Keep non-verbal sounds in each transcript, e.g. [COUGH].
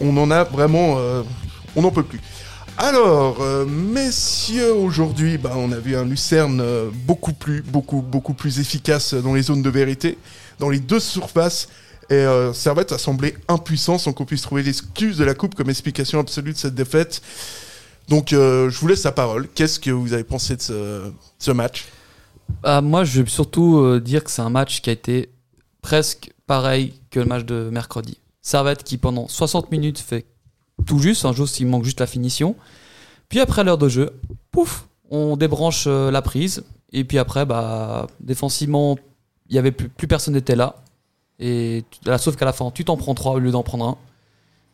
on en a vraiment, euh, on n'en peut plus. Alors, euh, messieurs, aujourd'hui, bah, on a vu un Lucerne euh, beaucoup plus, beaucoup, beaucoup plus efficace dans les zones de vérité, dans les deux surfaces. Et Servette a semblé impuissant sans qu'on puisse trouver l'excuse de la coupe comme explication absolue de cette défaite. Donc, je vous laisse la parole. Qu'est-ce que vous avez pensé de ce, match? Ah, moi, je vais surtout dire que c'est un match qui a été presque pareil que le match de mercredi. Servette qui, pendant 60 minutes, fait tout juste, un jour s'il manque juste la finition. Puis après l'heure de jeu, pouf, on débranche euh, la prise. Et puis après, bah, défensivement, il y avait plus, personne n'était là. Et sauf qu'à la fin, tu t'en prends trois au lieu d'en prendre un.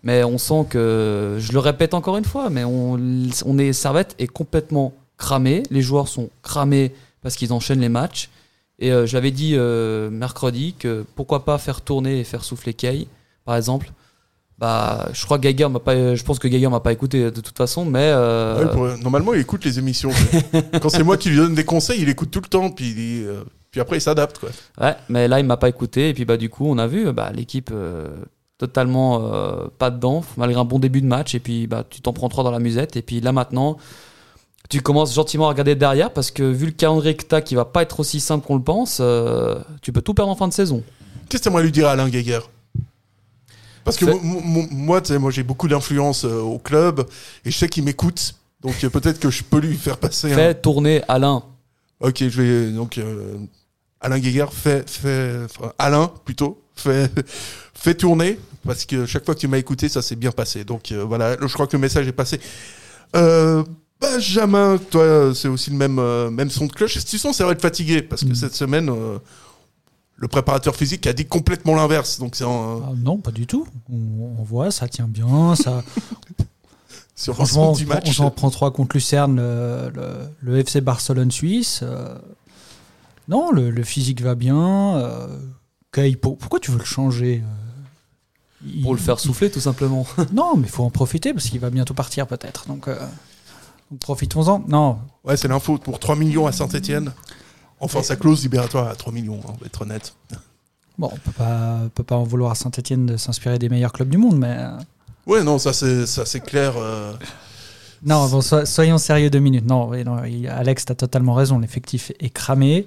Mais on sent que, je le répète encore une fois, mais on, on est Servette est complètement cramé. Les joueurs sont cramés parce qu'ils enchaînent les matchs. Et euh, je l'avais dit euh, mercredi que pourquoi pas faire tourner et faire souffler Kay, par exemple. Bah, je crois que Geiger m'a pas, je pense que Geiger m'a pas écouté de toute façon, mais euh, Ouais, pour- Normalement, il écoute les émissions. Quand c'est moi qui lui donne des conseils, il écoute tout le temps, puis, il- euh, puis après, il s'adapte. quoi. Ouais, mais là, il m'a pas écouté. Et puis, bah, du coup, on a vu bah, l'équipe euh, totalement pas dedans, malgré un bon début de match. Et puis, bah, tu t'en prends trois dans la musette. Et puis là, maintenant, tu commences gentiment à regarder derrière parce que vu le calendrier que t'as qui va pas être aussi simple qu'on le pense, tu peux tout perdre en fin de saison. Qu'est-ce que tu lui dire à Alain Geiger? Parce que moi, moi j'ai beaucoup d'influence euh, au club et je sais qu'il m'écoute. Donc euh, peut-être que je peux lui faire passer un... Fais tourner Alain. Ok, je vais... Donc euh, Alain Geiger fait... fait enfin, Alain, plutôt, fait, [LAUGHS] fait tourner. Parce que chaque fois que tu m'as écouté, ça s'est bien passé. Donc euh, voilà, je crois que le message est passé. Euh, Benjamin, toi, c'est aussi le même, même son de cloche. Est-ce que tu sens que ça va être fatigué Parce que Mm. cette semaine, le préparateur physique a dit complètement l'inverse. Donc c'est en... Ah, non, pas du tout. On, on voit, ça tient bien. Ça, [LAUGHS] sur franchement, l'ensemble du on, match. on s'en prend trois contre Lucerne, le, le- le FC Barcelone suisse. euh, non, le, le physique va bien. euh, pourquoi tu veux le changer euh, il- Pour le faire il- souffler, tout simplement. [LAUGHS] Non, mais il faut en profiter parce qu'il va bientôt partir peut-être. Donc, euh, donc profitons-en. Non, Ouais, c'est l'info pour 3 millions à Saint-Etienne. Enfin, sa clause libératoire à 3 millions, hein, on va être honnête. bon, on peut pas, on peut pas en vouloir à Saint-Etienne de s'inspirer des meilleurs clubs du monde, mais euh, Ouais, non, ça c'est clair. euh, Non, bon, so- soyons sérieux deux minutes. Non, Alex, tu as totalement raison. L'effectif est cramé.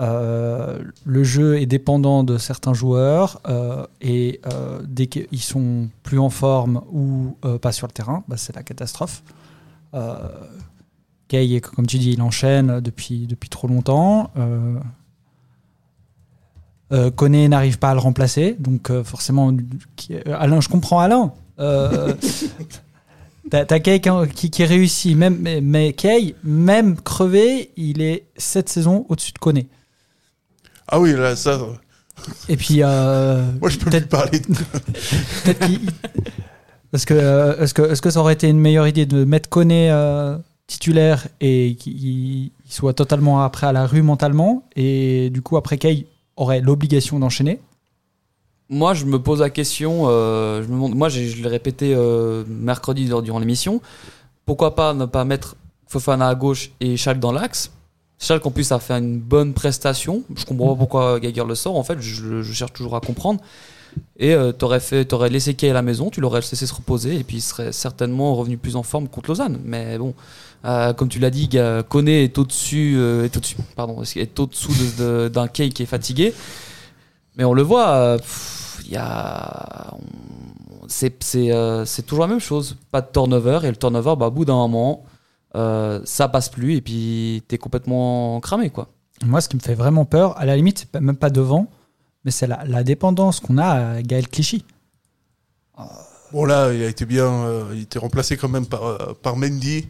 Euh, le jeu est dépendant de certains joueurs euh, et dès qu'ils sont plus en forme ou pas sur le terrain, bah, c'est la catastrophe. Kay, comme tu dis, il enchaîne depuis, depuis trop longtemps. Euh, euh, Koné n'arrive pas à le remplacer, donc euh, forcément, qui- euh, Alain, je comprends Alain. [LAUGHS] T'as Kay qui, qui, réussit, même, mais, mais Kay, même crevé, il est cette saison au-dessus de Koné. Ah oui, là, ça. Et puis, [LAUGHS] Moi, je peux peut-être parler. de- [LAUGHS] peut-être qu'il- Est-ce que, est-ce que, est-ce que ça aurait été une meilleure idée de mettre Koné euh, titulaire et qu'il il soit totalement après à la rue mentalement et du coup après Kay aurait l'obligation d'enchaîner Moi, je me pose la question. euh, je me demande, moi, je l'ai répété euh, mercredi durant l'émission. Pourquoi pas ne pas mettre Fofana à gauche et Schalke dans l'axe? Schalke en plus a fait une bonne prestation. Je comprends pas pourquoi Geiger le sort. En fait, je, cherche toujours à comprendre. Et euh, t'aurais fait, t'aurais laissé Kay à la maison, tu l'aurais laissé se reposer et puis il serait certainement revenu plus en forme contre Lausanne. Mais bon, euh, comme tu l'as dit, Koné est au-dessus, euh, est au-dessus, pardon, est au-dessous de- de- d'un Kay qui est fatigué. Mais on le voit, euh, il y a, on- c'est c'est euh, c'est toujours la même chose, pas de turnover et le turnover, bah, au bout d'un moment, euh, ça passe plus et puis t'es complètement cramé quoi. Moi, ce qui me fait vraiment peur, à la limite, c'est même pas devant, mais c'est la, la dépendance qu'on a à Gaël Clichy. Bon, là, il a été bien. euh, il a été remplacé quand même par, euh, par Mendy,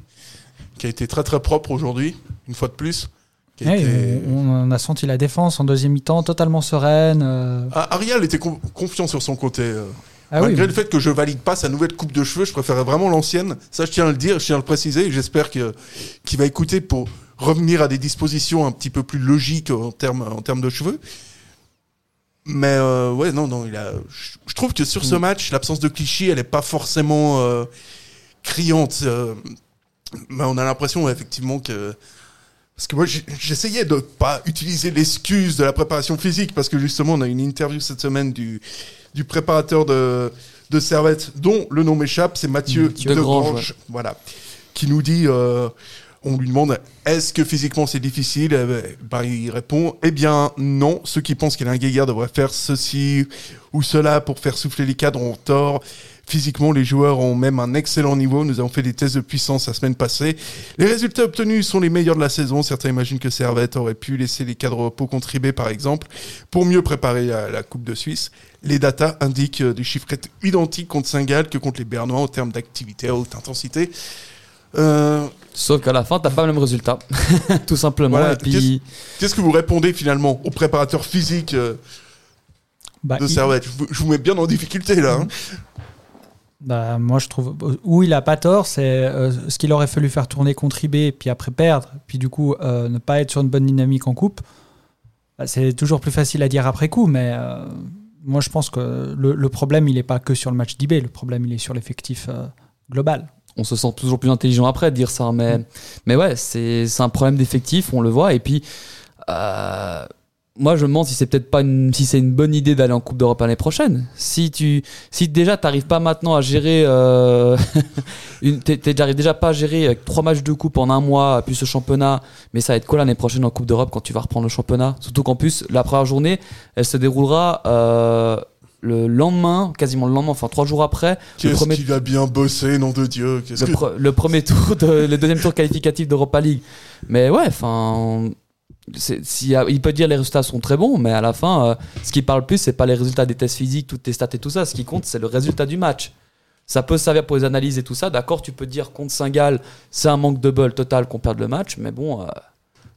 qui a été très très propre aujourd'hui, une fois de plus. qui a Ouais, été- on, a senti la défense en deuxième mi-temps totalement sereine. euh. Ah, Ariel était con- confiant sur son côté. euh. Ah oui, Malgré le fait que je valide pas sa nouvelle coupe de cheveux, je préférais vraiment l'ancienne. Ça, je tiens à le dire, je tiens à le préciser. J'espère qu'il va écouter pour revenir à des dispositions un petit peu plus logiques en termes en termes de cheveux. Mais euh, ouais, non, non, il a. Je, trouve que sur ce match, l'absence de cliché, elle est pas forcément euh, criante. euh, mais on a l'impression effectivement que parce que moi, j'essayais de pas utiliser l'excuse de la préparation physique, parce que justement, on a une interview cette semaine du, du préparateur de, de Servette, dont le nom m'échappe, c'est Mathieu, Mathieu de Grange, Grange, voilà, qui nous dit, euh, on lui demande, est-ce que physiquement c'est difficile? Eh ben, ben, Il répond, eh bien non, ceux qui pensent qu'Alain Gaillard devrait faire ceci ou cela pour faire souffler les cadres ont tort. Physiquement, les joueurs ont même un excellent niveau. Nous avons fait des tests de puissance la semaine passée. Les résultats obtenus sont les meilleurs de la saison. Certains imaginent que Servette aurait pu laisser les cadres repos contribuer, par exemple, pour mieux préparer la, la Coupe de Suisse. Les datas indiquent euh, des chiffres identiques contre Saint-Gall que contre les Bernois en termes d'activité à haute intensité. Euh, Sauf qu'à la fin, t'as pas le même résultat. [LAUGHS] Tout simplement. Voilà, et puis, Qu'est-ce que vous répondez finalement au préparateur physique euh, Bah, de il- Servette? Je vous, je vous mets bien en difficulté là. hein. Bah, moi, je trouve où il a pas tort, c'est euh, ce qu'il aurait fallu faire tourner contre IB, puis après perdre, puis du coup euh, ne pas être sur une bonne dynamique en coupe. Bah, c'est toujours plus facile à dire après coup, mais euh, moi je pense que le, le problème il n'est pas que sur le match d'IB, le problème il est sur l'effectif global. on se sent toujours plus intelligent après de dire ça. Mais, mais ouais, c'est c'est un problème d'effectif, on le voit. Et puis, moi, je me demande si c'est peut-être pas une, si c'est une bonne idée d'aller en Coupe d'Europe l'année prochaine. Si tu, si déjà t'arrives pas maintenant à gérer, euh, [LAUGHS] une, t'arrives déjà pas à gérer avec trois matchs de coupe en un mois, plus ce championnat, mais ça va être quoi l'année prochaine en Coupe d'Europe quand tu vas reprendre le championnat? Surtout qu'en plus, la première journée, elle se déroulera euh, le lendemain, quasiment le lendemain, enfin trois jours après, le Qu'est-ce premier qu'il a bien bossé, nom de Dieu? Le, que- pre- le premier tour, de, le deuxième tour qualificatif d'Europa League. Mais ouais, enfin, il peut dire les résultats sont très bons, mais à la fin, euh, ce qui parle plus, c'est pas les résultats des tests physiques, toutes tes stats et tout ça. Ce qui compte, c'est le résultat du match. Ça peut servir pour les analyses et tout ça. D'accord, tu peux dire contre Saint-Gall, c'est un manque de bol total qu'on perde le match, mais bon. euh,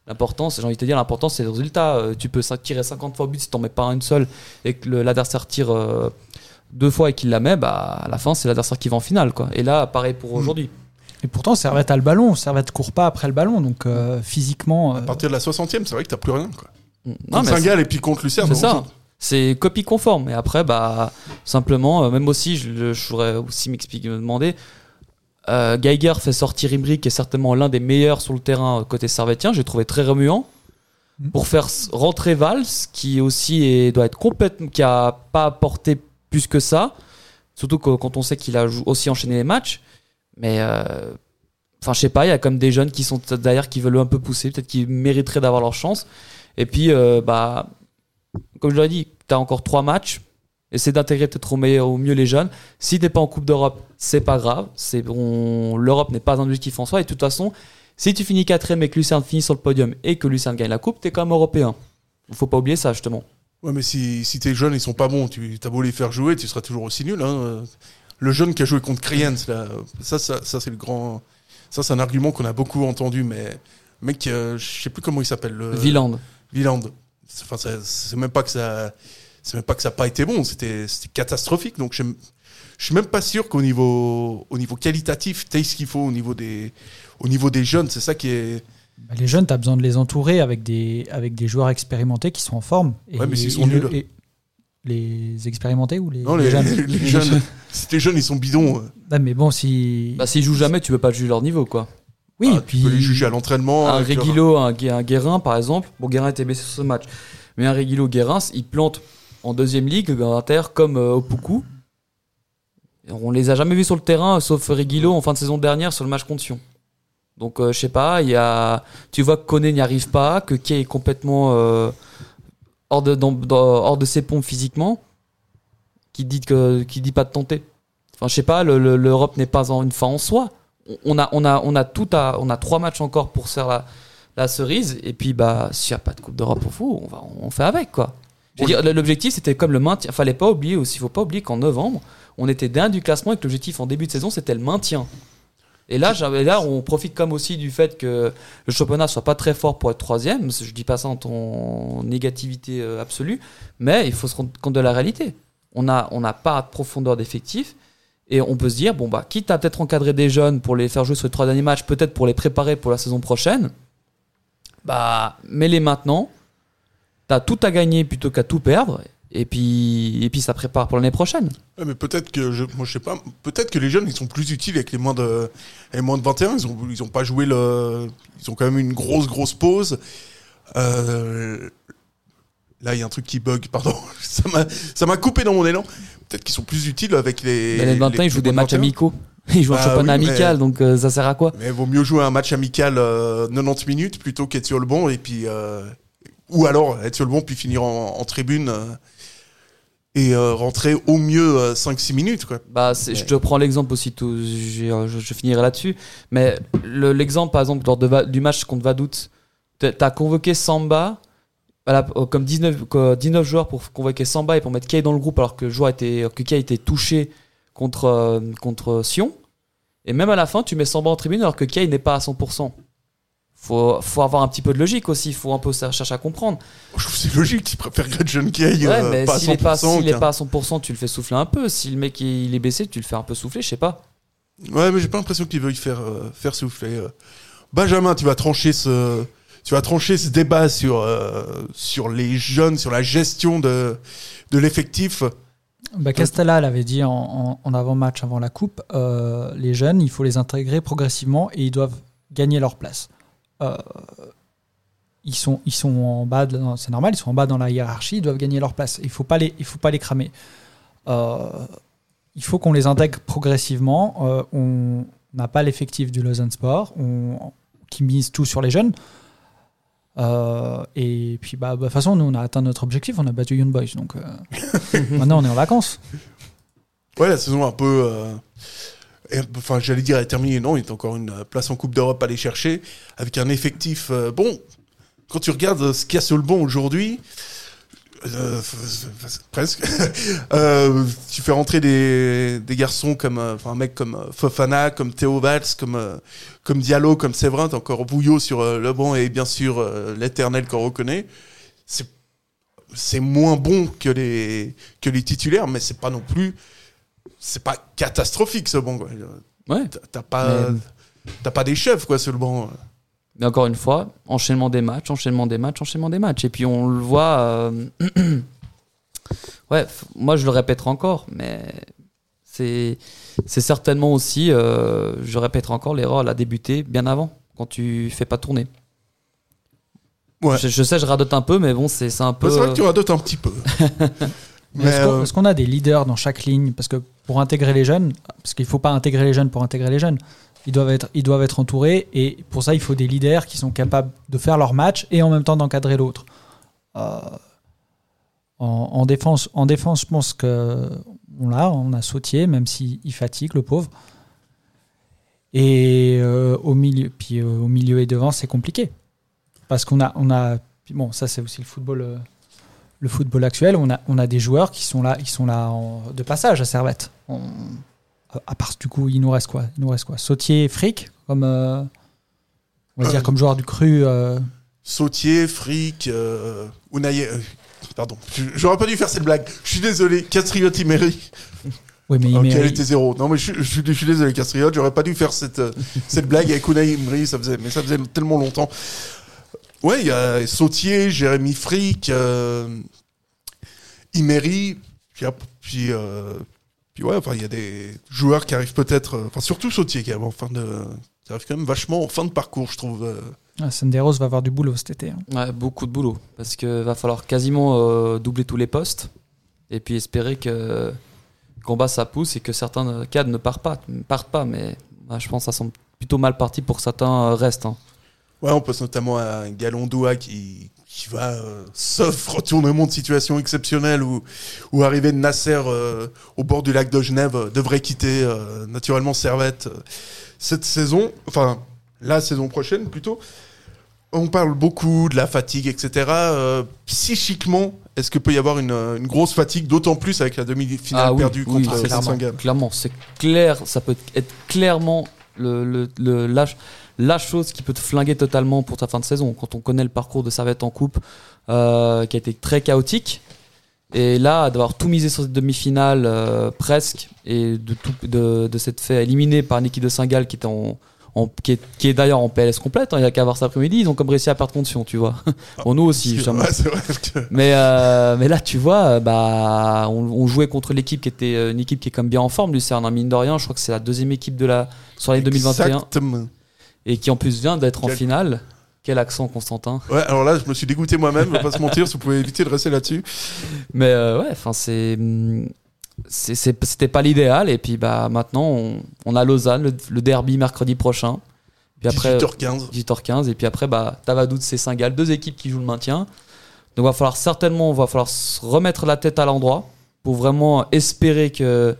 L'important, j'ai envie de te dire, l'important c'est le résultat. Euh, Tu peux tirer 50 fois au but si t'en mets pas une seule et que l'adversaire tire euh, deux fois et qu'il la met, bah à la fin c'est l'adversaire qui va en finale quoi. Et là, pareil pour aujourd'hui. Et pourtant, Servette a le ballon, Servette court pas après le ballon, donc euh, physiquement. euh, À partir de la 60e, c'est vrai que t'as plus rien. Quoi. Non, Contre mais Saint-Gall et puis contre Lucerne. c'est ça. C'est copie conforme. Et après, bah, simplement, euh, même aussi, je, voudrais aussi m'expliquer, me demander. Euh, Geiger fait sortir Imri, qui est certainement l'un des meilleurs sur le terrain euh, côté servetien. J'ai trouvé très remuant. Mm. Pour faire rentrer Valls, qui aussi est- doit être complètement, qui a pas apporté plus que ça. Surtout que- quand on sait qu'il a aussi enchaîné les matchs. Mais, euh, enfin, je sais pas, il y a comme des jeunes qui sont derrière qui veulent un peu pousser, peut-être qu'ils mériteraient d'avoir leur chance. Et puis, euh, bah, comme je l'ai dit, tu as encore trois matchs. Essaie d'intégrer peut-être au, meilleur- mieux les jeunes. Si t'es pas en Coupe d'Europe, c'est pas grave. C'est on- L'Europe n'est pas un objectif en soi. Et de toute façon, si tu finis quatrième et que Lucerne finit sur le podium et que Lucerne gagne la Coupe, t'es quand même européen. Faut pas oublier ça, justement. Ouais, mais si, si tes jeunes ils sont pas bons, tu as beau les faire jouer, tu seras toujours aussi nul. Hein. Le jeune qui a joué contre Kriens, là, ça, ça, ça c'est le grand. Ça, c'est un argument qu'on a beaucoup entendu, mais mec, euh, je sais plus comment il s'appelle. le-. Wieland. C'est- Enfin, c'est même pas que ça, c'est même pas que ça n'a pas été bon. C'était, catastrophique. Donc, je, je suis même pas sûr qu'au niveau, au niveau qualitatif, t'aies ce qu'il faut au niveau des, au niveau des jeunes. C'est ça qui est. bah, les jeunes, tu as besoin de les entourer avec des, avec des joueurs expérimentés qui sont en forme. Et, Ouais, mais s'ils sont et- nuls. et- les expérimentés ou les, Non, les les, jeunes? [LAUGHS] les jeunes. si tes jeunes ils sont bidons, Ouais, Mais bon, si. Bah, s'ils jouent jamais, tu peux pas juger leur niveau, quoi. oui, ah, et puis. tu peux les juger à l'entraînement. un leur- Reguilo, un, Gu- un Guérin, par exemple. Bon, Guérin était blessé sur ce match. Mais un Reguilo Guérin, il plante en deuxième ligue, en inter, comme euh, Opoku. On les a jamais vus sur le terrain, sauf Reguilo en fin de saison dernière sur le match contre Sion. Donc, euh, je sais pas, il y a, tu vois que Koné n'y arrive pas, que Kay est complètement euh, hors, de, dans- dans- hors de ses pompes physiquement, qui dit, que, qui dit pas de tenter. Enfin, je sais pas, le- le- l'Europe n'est pas en une fin en soi. On- a, on a, on a tout à, on a trois matchs encore pour faire la, la cerise. Et puis, bah, s'il n'y a pas de Coupe d'Europe on va, on fait avec, quoi. L'objectif, c'était comme le maintien. Fallait pas oublier aussi, faut pas oublier qu'en novembre, on était dernier du classement et que l'objectif en début de saison, c'était le maintien. Et là, là, on profite comme aussi du fait que le championnat soit pas très fort pour être troisième. Je dis pas ça en, ton négativité euh, absolue, mais il faut se rendre compte de la réalité. On a, on n'a pas de profondeur d'effectif. Et on peut se dire, bon, bah, quitte à peut-être encadrer des jeunes pour les faire jouer sur les trois derniers matchs, peut-être pour les préparer pour la saison prochaine, bah, mets-les maintenant. T'as tout à gagner plutôt qu'à tout perdre. Et puis, et puis ça prépare pour l'année prochaine. Ouais, mais peut-être que je, moi je sais pas, peut-être que les jeunes ils sont plus utiles avec les moins de, les moins de 21. Ils ont, ils ont pas joué le, ils ont quand même une grosse grosse pause. Euh, Là, il y a un truc qui bug, [LAUGHS] pardon. Ça m'a, ça m'a coupé dans mon élan. Peut-être qu'ils sont plus utiles avec les. Mais les 21, ils jouent des matchs 21. amicaux. Ils jouent un Bah championnat oui, mais- amical, donc euh, ça sert à quoi? Mais vaut mieux jouer un match amical euh, 90 minutes plutôt qu'être sur le banc et puis. euh, ou alors être sur le banc puis finir en, en tribune euh, et euh, rentrer au mieux euh, 5-6 minutes, quoi. Bah, c'est- je te prends l'exemple aussi, tout, j'ai- euh, je, je finirai là-dessus. Mais le- l'exemple, par exemple, lors de du match contre Vaduz, t'as t'as convoqué Samba à la- euh, comme 19, quoi, 19 joueurs pour convoquer Samba et pour mettre Kay dans le groupe alors que, le joueur était, que Kay était touché contre, euh, contre Sion. Et même à la fin, tu mets Samba en tribune alors que Kay n'est pas à 100%. Faut, faut avoir un petit peu de logique aussi, faut un peu chercher à comprendre. Je trouve que c'est logique, ils préfèrent John Kay Ouais, euh, mais pas s'il est pas, 100%. s'il est pas à 100%, tu le fais souffler un peu. Si le mec il est baissé, tu le fais un peu souffler, je sais pas. Ouais, mais j'ai pas l'impression qu'ils veuillent faire, euh, faire souffler. euh. Benjamin, tu vas trancher ce, tu vas trancher ce débat sur, euh, sur les jeunes, sur la gestion de, de l'effectif. Bah, Castella l'avait dit en, en- en avant-match, avant la coupe, euh, les jeunes, il faut les intégrer progressivement et ils doivent gagner leur place. Euh, ils, sont, ils sont en bas, c'est normal, ils sont en bas dans la hiérarchie, ils doivent gagner leur place. Il ne faut, pas les- il faut pas les cramer. Euh, il faut qu'on les intègre progressivement. Euh, on n'a pas l'effectif du Lausanne Sport on, qui mise tout sur les jeunes. Euh, et puis, bah, bah, de toute façon, nous, on a atteint notre objectif, on a battu Young Boys. Donc, euh, [LAUGHS] maintenant, on est en vacances. Ouais, la saison un peu, euh, enfin, j'allais dire, est terminée. Non, il a encore une euh, place en Coupe d'Europe à aller chercher avec un effectif. euh, bon, quand tu regardes euh, ce qu'il y a sur le banc aujourd'hui, [LAUGHS] presque, [LAUGHS] tu fais rentrer des, garçons comme, enfin, un mec comme Fofana, comme Théo Valls, comme, Diallo, comme Séverin, t'as encore Bouillot sur le banc et bien sûr l'éternel qu'on reconnaît. C'est c'est moins bon que les que les titulaires, mais c'est pas non plus c'est pas catastrophique ce banc. quoi. Ouais. T'as- pas Mais- t'as pas des chefs quoi sur le banc. Mais encore une fois, enchaînement des matchs, enchaînement des matchs, enchaînement des matchs. Et puis on le voit. euh, [CLEARS THROAT] ouais, moi je le répéterai encore, mais c'est c'est certainement aussi, euh, je répéterai encore, l'erreur elle a débuté bien avant, quand tu fais pas tourner. Ouais. Je, je sais, je radote un peu, mais bon, c'est c'est un peu. Bah, c'est vrai que tu radotes un petit peu. [LAUGHS] Est-ce euh, est-ce qu'on a des leaders dans chaque ligne? Parce que pour intégrer les jeunes, parce qu'il ne faut pas intégrer les jeunes pour intégrer les jeunes, ils doivent, être, ils doivent être entourés et pour ça, il faut des leaders qui sont capables de faire leur match et en même temps d'encadrer l'autre. Euh, en, en défense, en défense, je pense que on l'a, on a Sautier, même s'il il fatigue, le pauvre. Et euh, au milieu, puis euh, au milieu et devant, c'est compliqué parce qu'on a, on a, bon, ça c'est aussi le football. Euh, le football actuel, on a, on a des joueurs qui sont là, qui sont là en- de passage à Servette. On- à- part du coup, il nous reste quoi? Il nous reste quoi? Sautier, Frick, comme euh, on va Euh. dire comme joueur du cru. euh, Sautier, Frick, euh, Unai. euh, pardon, j'aurais pas dû faire cette blague. Je suis désolé. Castriote Imeri. Oui, mais il Ok, mérite- elle était zéro. Non, mais je, suis- je, suis- je suis désolé, Castriote. J'aurais pas dû faire cette, euh, cette blague avec Unai Imri. Ça faisait, mais ça faisait tellement longtemps. Ouais, il y a Sautier, Jérémy Frick, euh, Imeri. Puis, puis, euh, puis ouais, enfin, il y a des joueurs qui arrivent peut-être. euh, Enfin, surtout Sautier qui arrive en fin de. Qui arrive quand même vachement en fin de parcours, je trouve. euh. ah, Senderos va avoir du boulot cet été. hein. Ouais, beaucoup de boulot. Parce qu'il va falloir quasiment euh, doubler tous les postes. Et puis espérer que combat ça pousse et que certains cadres ne partent pas. ne partent pas mais bah, je pense que ça semble plutôt mal parti pour que certains restent. hein. Ouais, on pense notamment à Galondoa qui, qui va, euh, sauf retournement de situation exceptionnel ou, ou arrivée de Nasser euh, au bord du lac de Genève, euh, devrait quitter euh, naturellement Servette cette saison, enfin la saison prochaine plutôt. On parle beaucoup de la fatigue, etc. Psychiquement, est-ce que peut y avoir une, une grosse fatigue, d'autant plus avec la demi-finale Ah oui, perdue oui, contre clairement, Saint-Gall clairement, c'est clair, ça peut être clairement le, le, le- la, la chose qui peut te flinguer totalement pour ta fin de saison. Quand on connaît le parcours de Servette en coupe, euh, qui a été très chaotique, et là, d'avoir tout misé sur cette demi-finale euh, presque, et de, tout, de, de s'être fait éliminer par une équipe de Saint-Gall qui était en, en- qui est, qui est d'ailleurs en PLS complète, hein, il n'y a qu'à voir cet après-midi, ils ont comme réussi à perdre Sion, tu vois. [LAUGHS] Bon, nous aussi, justement. ouais, que- Mais, euh, mais là, tu vois, euh, bah, on, on jouait contre l'équipe qui était euh, une équipe qui est comme bien en forme, Lucerne, hein, mine de rien. Je crois que c'est la deuxième équipe de la l'année 2021 Exactement. Et qui en plus vient d'être en Quel- finale. Quel accent, Constantin. Ouais, alors là, je me suis dégoûté moi-même, je vais pas se mentir, si vous pouvez éviter de rester là-dessus. Mais euh, ouais, enfin, c'est. hum, c'est- C'était pas l'idéal. Et puis bah, maintenant, on, on a Lausanne, le, le derby mercredi prochain. Puis après, 18h15. 18h15. Et puis après, bah, Tavadout, c'est Saint-Gall, deux équipes qui jouent le maintien. Donc, va falloir certainement, va falloir se remettre la tête à l'endroit pour vraiment espérer que,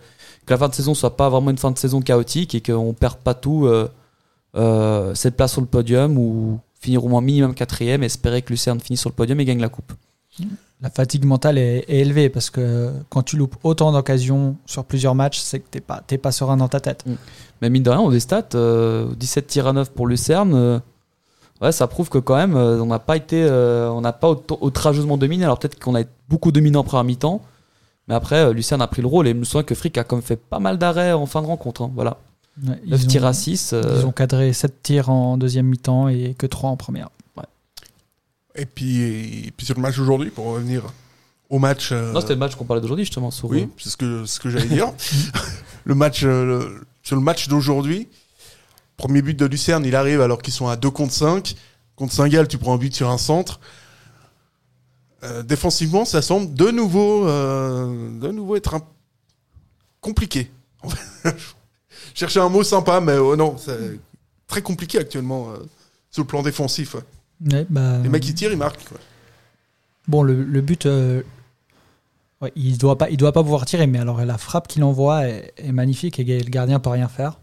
que la fin de saison soit pas vraiment une fin de saison chaotique et qu'on perde pas tout euh, euh, cette place sur le podium ou finir au moins minimum quatrième, espérer que Lucerne finisse sur le podium et gagne la coupe. La fatigue mentale est, est élevée parce que quand tu loupes autant d'occasions sur plusieurs matchs, c'est que t'es pas, t'es pas serein dans ta tête. Mais mine de rien, on des stats, euh, 17 tirs à 9 pour Lucerne. euh, ouais, ça prouve que quand même, euh, on n'a pas été, euh, on n'a pas autant- outrageusement dominé. Alors peut-être qu'on a été beaucoup dominé en première mi-temps, mais après, euh, Lucerne a pris le rôle et je me souviens que Frick a comme fait pas mal d'arrêts en fin de rencontre. hein, voilà, Ouais, 9 ils, tirs ont, à 6. ils ont cadré 7 tirs en deuxième mi-temps et que 3 en première. Et puis, et puis sur le match d'aujourd'hui, pour revenir au match. euh, Non, c'était le match qu'on parlait d'aujourd'hui justement. Sur, Oui, c'est ce que, ce que j'allais dire. [LAUGHS] le match, euh, le- sur le match d'aujourd'hui, premier but de Lucerne, il arrive alors qu'ils sont à 2 contre 5. Contre Saint-Gall, tu prends un but sur un centre. Euh, défensivement, ça semble de nouveau, euh, de nouveau être un... compliqué. [LAUGHS] Chercher un mot sympa, mais oh non, c'est très compliqué actuellement euh, sur le plan défensif. ouais. Ouais, bah, Les mecs qui tirent, ils marquent. quoi. Bon, le, le but, euh, ouais, il doit pas, il doit pas pouvoir tirer, mais alors la frappe qu'il envoie est, est magnifique et le gardien peut rien faire.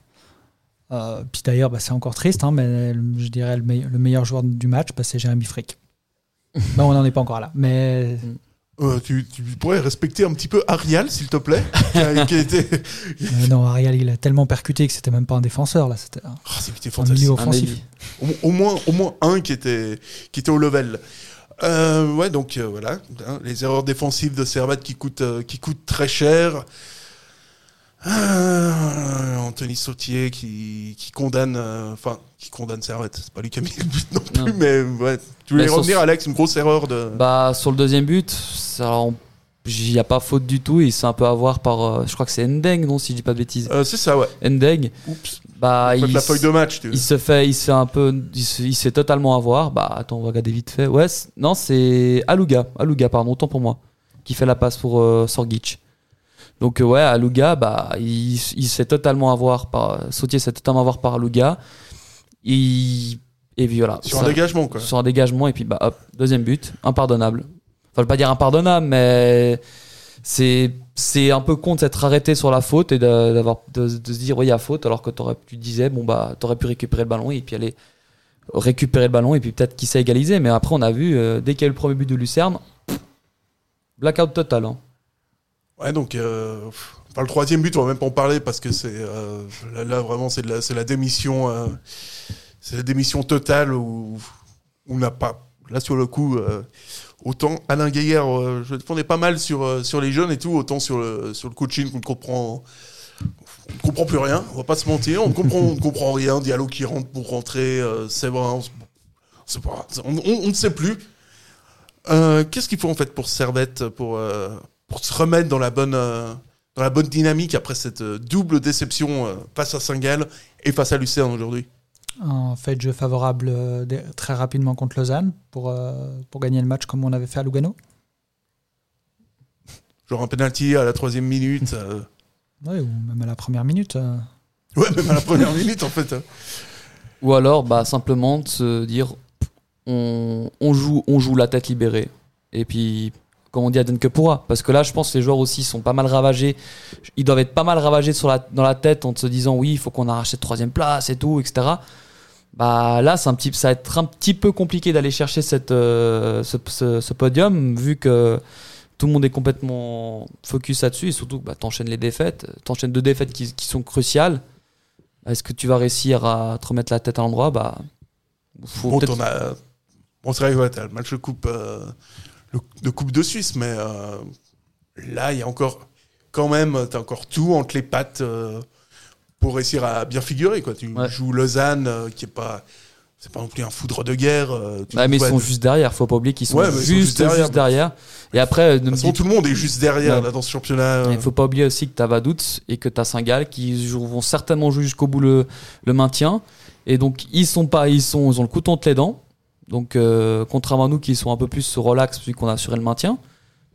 Euh, puis d'ailleurs, bah, c'est encore triste, hein, mais le- je dirais le, meille- le meilleur joueur du match, bah, c'est Jérémy Frick. [LAUGHS] Bah, on n'en est pas encore là, mais Euh, tu, tu pourrais respecter un petit peu Arial, s'il te plaît, qui a, qui a été... [LAUGHS] euh, non, Ariel, il a tellement percuté que c'était même pas un défenseur là, c'était un, c'était fantastique. un offensif. Au, au moins, au moins un qui était, qui était au level. Euh, ouais, donc voilà, hein, les erreurs défensives de Servette qui coûtent, qui coûtent très cher. Euh, Anthony Sautier qui, qui condamne, euh, enfin, qui condamne Servette. C'est pas lui qui a mis le but non plus, Non. mais ouais. Tu voulais revenir, Alex, une grosse erreur de. Bah sur le deuxième but, il n'y a pas faute du tout. Il s'est un peu avoir par, euh, je crois que c'est Endeng, non si je dis pas de bêtises. Euh, c'est ça, ouais. Endeng, Oups. bah il, la feuille de match, tu il se fait, il se fait un peu, il se, il se fait totalement avoir. Bah attends, on va regarder vite fait. Ouais, non c'est Aluga, Aluga pardon, autant pour moi, qui fait la passe pour euh, Sorgic. Donc euh, ouais, Aluga, bah il, il se fait totalement avoir par Sautier, se fait totalement avoir par Aluga. Il et puis voilà. Sur Ça- un dégagement, quoi. sur un dégagement et puis bah hop deuxième but impardonnable enfin je veux pas dire impardonnable mais c'est c'est un peu con de s'être arrêté sur la faute et de, d'avoir de, de se dire oui il y a faute alors que t'aurais tu disais bon bah t'aurais pu récupérer le ballon et puis aller récupérer le ballon et puis peut-être qu'il s'est égalisé mais après on a vu euh, dès qu'il y a eu le premier but de Lucerne blackout total hein. Ouais, donc, euh, le troisième but, on va même pas en parler parce que c'est euh, là, vraiment c'est la, démission, euh, c'est la démission totale où on n'a pas là sur le coup autant Alain Gaillard, je défendais pas mal sur sur les jeunes et tout, autant sur le sur le coaching qu'on ne comprend. On ne comprend plus rien, on va pas se mentir, on ne comprend, on comprend rien. Diallo qui rentre pour rentrer, c'est vrai, on, on ne sait plus. Qu'est-ce qu'il faut en fait pour Servette pour pour se remettre dans la bonne euh, dans la bonne dynamique après cette euh, double déception euh, face à Saint-Gall et face à Lucerne aujourd'hui Un fait de jeu favorable très rapidement contre Lausanne pour, pour gagner le match comme on avait fait à Lugano. [LAUGHS] Genre un penalty à la troisième minute. Ouais, ou même à la première minute. Ouais, même à la première [LAUGHS] minute en fait. ou alors bah simplement de se dire on, on joue on joue la tête libérée et puis comme on dit Aden que pourra parce que là je pense que les joueurs aussi sont pas mal ravagés. Ils doivent être pas mal ravagés sur la, dans la tête en se disant oui il faut qu'on arrache cette troisième place et tout etc bah là c'est un petit ça va être un petit peu compliqué d'aller chercher cette euh, ce, ce- ce podium vu que tout le monde est complètement focus là-dessus. Et surtout bah, t'enchaînes les défaites. T'enchaînes deux défaites qui, qui sont cruciales. Est-ce que tu vas réussir à te remettre la tête à l'endroit? Bah faut Bon, t'en as. Bon, c'est vrai, ouais, t'as le match de coupe, euh, le- de coupe de Suisse, mais euh, là, il y a encore, quand même, t'as encore tout entre les pattes euh, pour réussir à bien figurer, quoi. Tu Ouais. joues Lausanne, euh, qui est pas, c'est pas non plus un foudre de guerre. euh, tu mais ils sont juste derrière, faut pas oublier qu'ils sont, Ouais, juste, sont juste juste derrière. Et après, De toute façon, tout le monde est juste derrière Ouais. là, dans ce championnat. il faut pas oublier aussi que t'as Vaduz et que t'as Saint-Gall qui vont certainement jouer jusqu'au bout le, le maintien. Et donc ils sont pas, ils sont, ils ont le couteau entre les dents. Donc, euh, contrairement à nous qui sont un peu plus relax vu qu'on a assuré le maintien,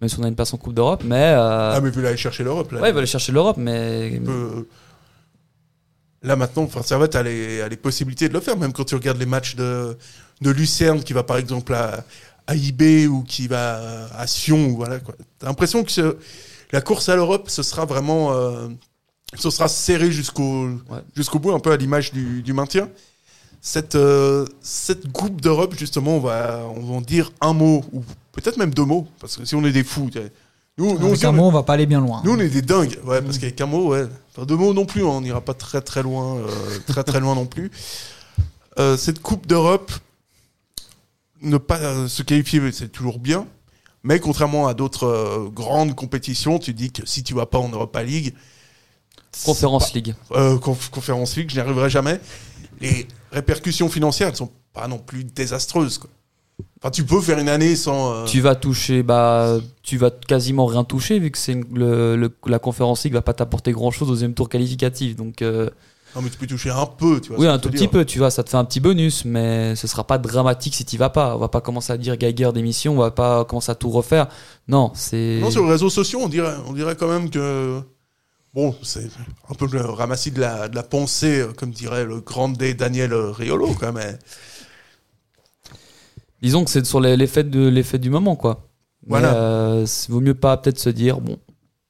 même si on a une place en Coupe d'Europe, mais. euh, Ah, mais vous aller chercher l'Europe, là. ouais, il va aller chercher l'Europe, mais. Peut- Là maintenant, enfin, Servette a les, a les possibilités de le faire, même quand tu regardes les matchs de, de Lucerne qui va par exemple à, à IB ou qui va à Sion. Voilà, quoi. T'as l'impression que ce- la course à l'Europe, ce sera vraiment. euh, ce sera serré jusqu'au Ouais. jusqu'au bout, un peu à l'image du, du maintien. Cette, euh, cette Coupe d'Europe, justement, on va, on va en dire un mot, ou peut-être même deux mots, parce que si on est des fous. Nous, nous, Avec aussi, un on- mot, on va pas aller bien loin. nous, on est des dingues, ouais, parce qu'avec un mot, ouais. Enfin, deux mots non plus, hein, on n'ira pas très très loin, euh, très très loin non plus. Euh, cette Coupe d'Europe, ne pas se qualifier, c'est toujours bien. Mais contrairement à d'autres grandes compétitions, tu dis que si tu vas pas en Europa League, Conférence League. euh, conf- Conférence League, je n'y arriverai jamais. Les répercussions financières, elles sont pas non plus désastreuses. Quoi. Enfin, tu peux faire une année sans. euh, Tu vas toucher, bah, tu vas quasiment rien toucher vu que une- le, le- la conférence League va pas t'apporter grand chose au deuxième tour qualificatif. Donc, euh, Non, mais tu peux toucher un peu, tu vois. oui, un tout petit dire. peu, tu vois, ça te fait un petit bonus, mais ce sera pas dramatique si tu vas pas. On va pas commencer à dire Geiger d'émission, on va pas commencer à tout refaire. Non, c'est. Non, sur les réseaux sociaux, on dirait, on dirait quand même que. Bon, c'est un peu le ramassis de la, de la pensée, euh, comme dirait le grand D Daniel euh, Riolo, quand même. Disons que c'est sur les- l'effet de l'effet du moment, quoi. Mais, Voilà. euh, c'est- vaut mieux pas peut-être se dire bon,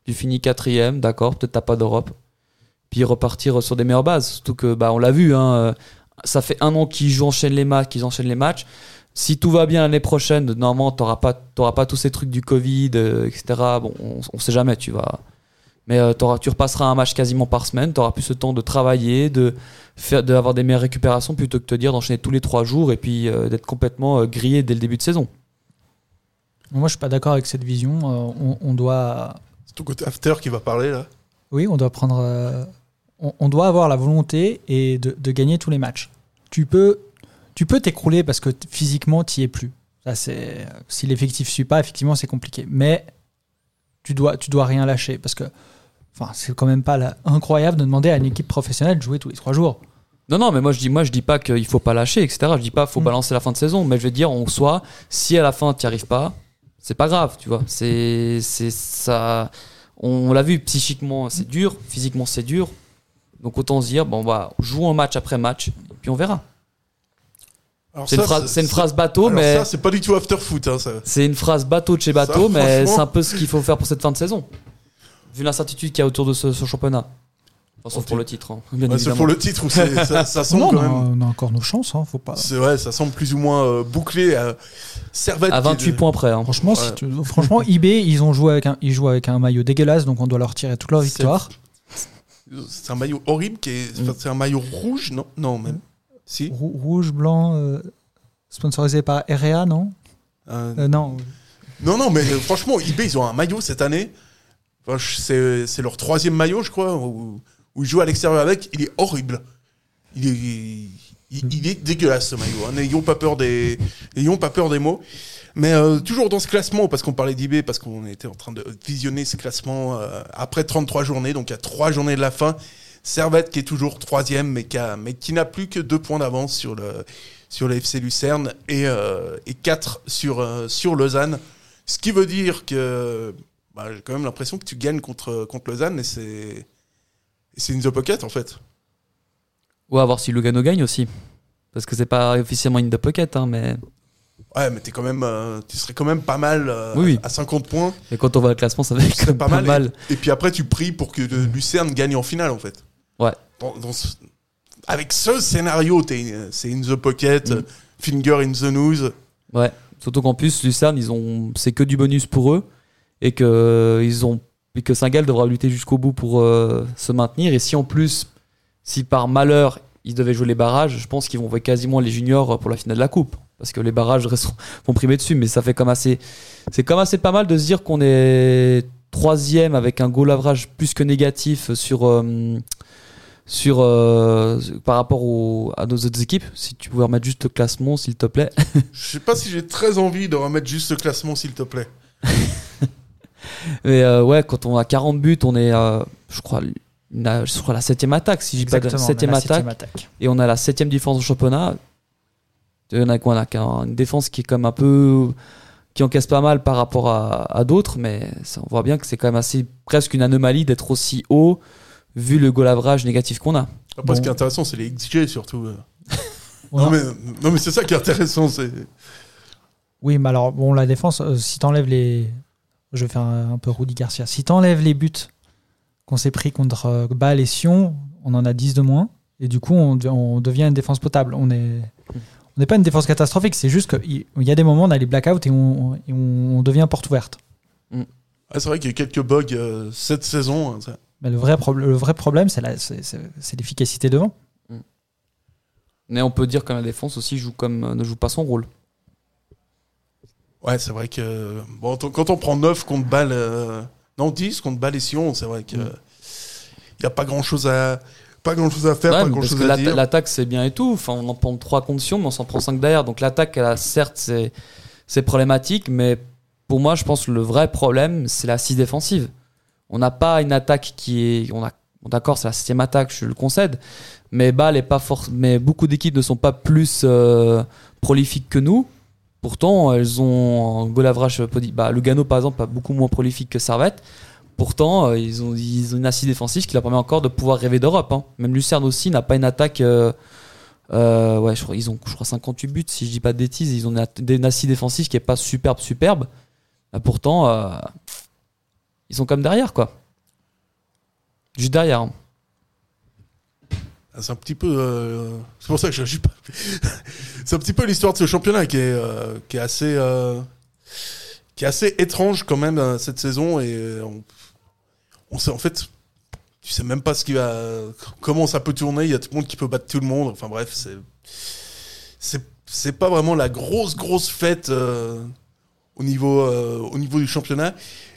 tu finis quatrième, d'accord, peut-être t'as pas d'Europe, puis repartir sur des meilleures bases. Surtout que bah on l'a vu, hein, euh, ça fait un an qu'ils jouent enchaînent les matchs, qu'ils enchaînent les matchs. Si tout va bien l'année prochaine, normalement t'auras pas pas tous ces trucs du Covid, euh, etc. Bon, on, on sait jamais, tu vas. Mais euh, tu repasseras un match quasiment par semaine, tu auras plus le temps de travailler, de faire, d'avoir des meilleures récupérations plutôt que te dire d'enchaîner tous les trois jours et puis euh, d'être complètement euh, grillé dès le début de saison. Moi, je suis pas d'accord avec cette vision. Euh, on, on doit, C'est ton côté after qui va parler, là. oui, on doit prendre, euh, on, on doit avoir la volonté et de, de gagner tous les matchs. Tu peux, tu peux t'écrouler parce que physiquement, tu es plus. Ça, c'est, si l'effectif suit pas, effectivement, c'est compliqué. Mais tu dois, tu dois rien lâcher parce que, enfin, c'est quand même pas la- incroyable de demander à une équipe professionnelle de jouer tous les trois jours. Non, non, mais moi je dis, moi je dis pas qu'il faut pas lâcher, etc. Je dis pas faut Mm. balancer la fin de saison, mais je veux dire en soi, si à la fin tu arrives pas, c'est pas grave, tu vois. C'est, c'est ça. On l'a vu psychiquement, c'est dur, physiquement c'est dur. Donc autant se dire bon bah jouons match après match, et puis on verra. Alors C'est ça, une, phrase, c'est une phrase bateau, alors mais ça, c'est pas du tout after foot, hein, ça. c'est une phrase bateau de chez Ça, bateau, mais franchement- c'est un peu ce qu'il faut faire pour cette fin de saison. Vu l'incertitude qu'il y a autour de ce, ce championnat. Enfin, sauf pour le titre, hein, bien Ouais, c'est évidemment. pour le titre, où ça, ça [LAUGHS] semble Non, quand on, a, même. on a encore nos chances, hein, faut pas. C'est vrai, ça semble plus ou moins euh, bouclé. À Servette. À qui est 28 de- points près. hein. Franchement, Ouais. si tu- franchement, [LAUGHS] eBay, ils ont joué avec un, ils jouent avec un maillot dégueulasse, donc on doit leur tirer toute leur victoire. C'est un maillot horrible qui est. enfin, C'est un maillot rouge, non? Non, même. Si. Rou- Rouge, blanc, euh, sponsorisé par REA, non? Euh, Euh, Non. Non, non, mais franchement, eBay, ils ont un maillot cette année. C'est leur troisième maillot, je crois, où, où ils jouent à l'extérieur avec. Il est horrible. Il est, dégueulasse ce maillot. hein. N'ayons pas peur des, pas peur des mots. Mais euh, toujours dans ce classement, parce qu'on parlait d'eBay, parce qu'on était en train de visionner ce classement euh, après 33 journées, donc à 3 journées de la fin. Servette qui est toujours troisième, mais qui, mais qui n'a plus que deux points d'avance sur le, sur le FC Lucerne et, euh, et 4 sur, euh, sur Lausanne. Ce qui veut dire que bah, j'ai quand même l'impression que tu gagnes contre, contre Lausanne et c'est, et c'est une the pocket en fait. Ou à voir si Lugano gagne aussi. Parce que c'est pas officiellement une de pocket, hein, mais, Ouais, mais t'es quand même, euh, tu serais quand même pas mal euh, Oui, oui. à 50 points. mais quand on voit le classement, ça va être quand même pas pas mal. mal. Et, et puis après, tu pries pour que euh, Lucerne gagne en finale en fait. Ouais. Dans- dans ce- avec ce scénario, c'est in the pocket, Mm. finger in the nose. Ouais. Surtout qu'en plus, Lucerne, ils ont, c'est que du bonus pour eux. Et que, ils ont, et que Saint-Gall devra lutter jusqu'au bout pour euh, se maintenir. Et si en plus, si par malheur, ils devaient jouer les barrages, je pense qu'ils vont jouer quasiment les juniors pour la finale de la Coupe. Parce que les barrages [LAUGHS] resteront- vont primer dessus. Mais ça fait comme assez, c'est comme assez pas mal de se dire qu'on est troisième avec un goal average plus que négatif sur, euh, sur, euh, par rapport au- à nos autres équipes. Si tu pouvais remettre juste le classement, s'il te plaît. Je sais pas si j'ai très envie de remettre juste ce classement, s'il te plaît. [LAUGHS] Mais euh, ouais, quand on a 40 buts, on est, euh, je crois, une- je crois la septième attaque, si j'ai pas de septième la attaque, septième attaque. et on a la septième différence au championnat. On a, quoi, on a une défense qui est comme un peu qui encaisse pas mal par rapport à, à d'autres, mais ça, on voit bien que c'est quand même assez presque une anomalie d'être aussi haut vu le goal average négatif qu'on a. Après, Bon. ce qui est intéressant, c'est les XG surtout. [LAUGHS] On Non, a- mais, non, mais c'est ça qui est intéressant. C'est... Oui, mais alors, bon, la défense, euh, si t'enlèves les. Je vais faire un, un peu Rudy Garcia. Si t'enlèves les buts qu'on s'est pris contre euh, Bâle et Sion, on en a 10 de moins. Et du coup, on, de- on devient une défense potable. On est. On n'est pas une défense catastrophique, c'est juste qu'il y a des moments, on a les blackouts et on, et on devient porte ouverte. Ah, c'est vrai qu'il y a quelques bugs euh, cette saison. hein, ça. Mais le vrai, le vrai problème, c'est l'efficacité devant. Mais on peut dire que la défense aussi joue comme ne joue pas son rôle. Ouais, c'est vrai que bon, quand on prend 9 contre balle, euh, non 10 contre balle et Sion, c'est vrai qu'il Mm. n'y a pas grand chose à pas grand chose à faire, Ouais, pas grand chose que à dire. l'attaque c'est bien et tout. Enfin, on en prend 3 contre Sion, mais on s'en prend 5 derrière. Donc l'attaque, elle a certes c'est c'est problématique, mais pour moi, je pense que le vrai problème, c'est l'assise défensive. On n'a pas une attaque qui est, on a, bon, d'accord, c'est la septième attaque, je le concède, mais Bâle est pas fort, mais beaucoup d'équipes ne sont pas plus euh, prolifiques que nous. Pourtant, elles ont un goal average, bah, Lugano par exemple, beaucoup moins prolifique que Servette. Pourtant, euh, ils, ont, une assise défensive qui leur permet encore de pouvoir rêver d'Europe. hein. Même Lucerne aussi n'a pas une attaque. euh, euh, ouais, ils ont je crois 58 buts, si je dis pas de bêtises. Ils ont une, assise défensive qui est pas superbe, superbe. Pourtant, ils sont comme derrière, quoi. Juste derrière. hein. C'est un petit peu. euh, C'est pour ça que je suis pas. [LAUGHS] c'est un petit peu l'histoire de ce championnat qui est, euh, qui est assez. euh, qui est assez étrange quand même cette saison et on, sait en fait. Tu sais même pas ce qui va. Comment ça peut tourner. Il y a tout le monde qui peut battre tout le monde. Enfin bref, c'est. C'est, pas vraiment la grosse, grosse fête au, niveau, au niveau du championnat.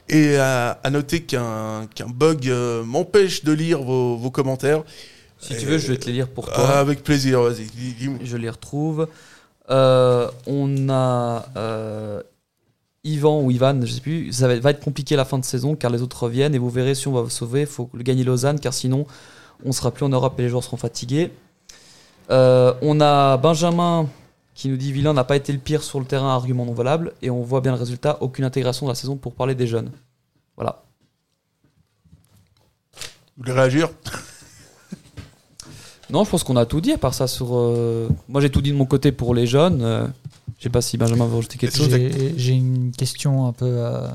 Et à, à noter qu'un, bug m'empêche de lire vos, vos commentaires. Si tu veux, je vais te les lire pour Ah, toi. avec plaisir, vas-y. Je les retrouve. Euh, on a euh, Yvan ou Ivan, je sais plus. Ça va va être compliqué la fin de saison car les autres reviennent et vous verrez si on va vous sauver. Il faut gagner Lausanne car sinon on sera plus en Europe et les joueurs seront fatigués. Euh, on a Benjamin qui nous dit Villain n'a pas été le pire sur le terrain, argument non valable. Et on voit bien le résultat, aucune intégration de la saison pour parler des jeunes. Voilà. Vous voulez réagir? Non, je pense qu'on a tout dit à part ça sur. euh, Moi j'ai tout dit de mon côté pour les jeunes. Euh, Je sais pas si Benjamin veut rajouter quelque chose. J'ai j'ai une question un peu euh,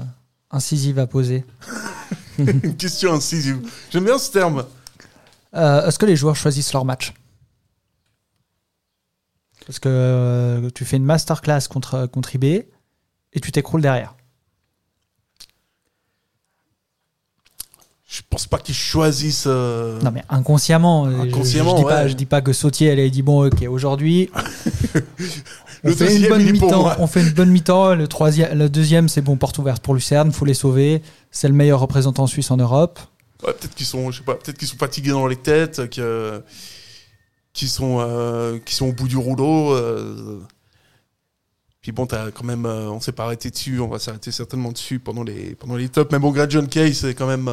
incisive à poser. [LAUGHS] Une question incisive. J'aime bien ce terme. Euh, Est-ce que les joueurs choisissent leur match? Parce que euh, tu fais une masterclass contre, contre IB et tu t'écroules derrière. Je pense pas qu'ils choisissent. euh, Non mais inconsciemment. euh, je- Inconsciemment, je, dis pas, ouais. je dis pas que Sautier elle a dit bon ok aujourd'hui [LAUGHS] on, fait une bonne il mi-temps, on fait une bonne mi-temps. Le troisième, le deuxième c'est bon porte ouverte pour Lucerne, faut les sauver. C'est le meilleur représentant suisse en Europe. ouais, peut-être qu'ils sont, je sais pas, peut-être qu'ils sont fatigués dans les têtes, que, qu'ils sont, euh, qu'ils sont au bout du rouleau. euh. Puis bon, t'as quand même, euh, on s'est pas arrêté dessus, on va s'arrêter certainement dessus pendant les, pendant les tops. Mais bon, Greg John Kay, c'est quand même,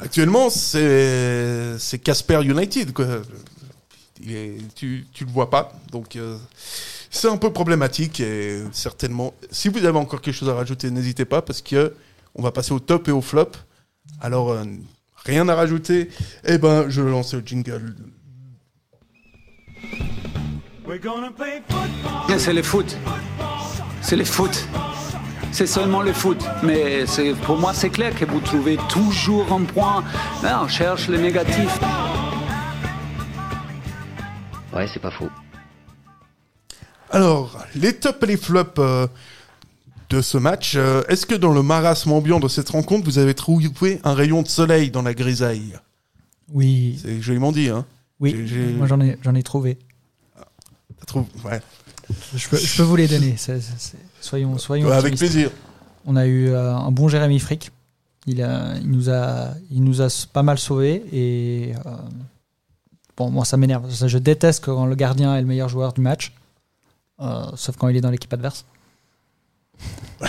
actuellement, c'est, c'est Casper United, quoi. Il est, tu, tu le vois pas, donc. euh, c'est un peu problématique et certainement. Si vous avez encore quelque chose à rajouter, n'hésitez pas parce que on va passer au top et au flop. Alors euh, rien à rajouter. Eh ben, je lance le jingle. C'est le foot. C'est le foot. C'est seulement le foot. Mais pour moi, c'est clair que vous trouvez toujours un point. Non, on cherche le négatif. Ouais, c'est pas faux. Alors, les tops et les flops euh, de ce match. euh, Est-ce que dans le marasme ambiant de cette rencontre, vous avez trouvé un rayon de soleil dans la grisaille? Oui, C'est joliment dit, hein oui. j'ai- Moi j'en ai, j'en ai trouvé. Trouvé Ouais. Je peux, je peux vous les donner. Soyons, soyons. Ouais, avec plaisir. On a eu euh, un bon Jérémy Frick. Il, a, il, nous a, il nous a s- pas mal sauvés. Et euh, bon, moi, ça m'énerve. Je déteste quand le gardien est le meilleur joueur du match. Euh, sauf quand il est dans l'équipe adverse. [LAUGHS]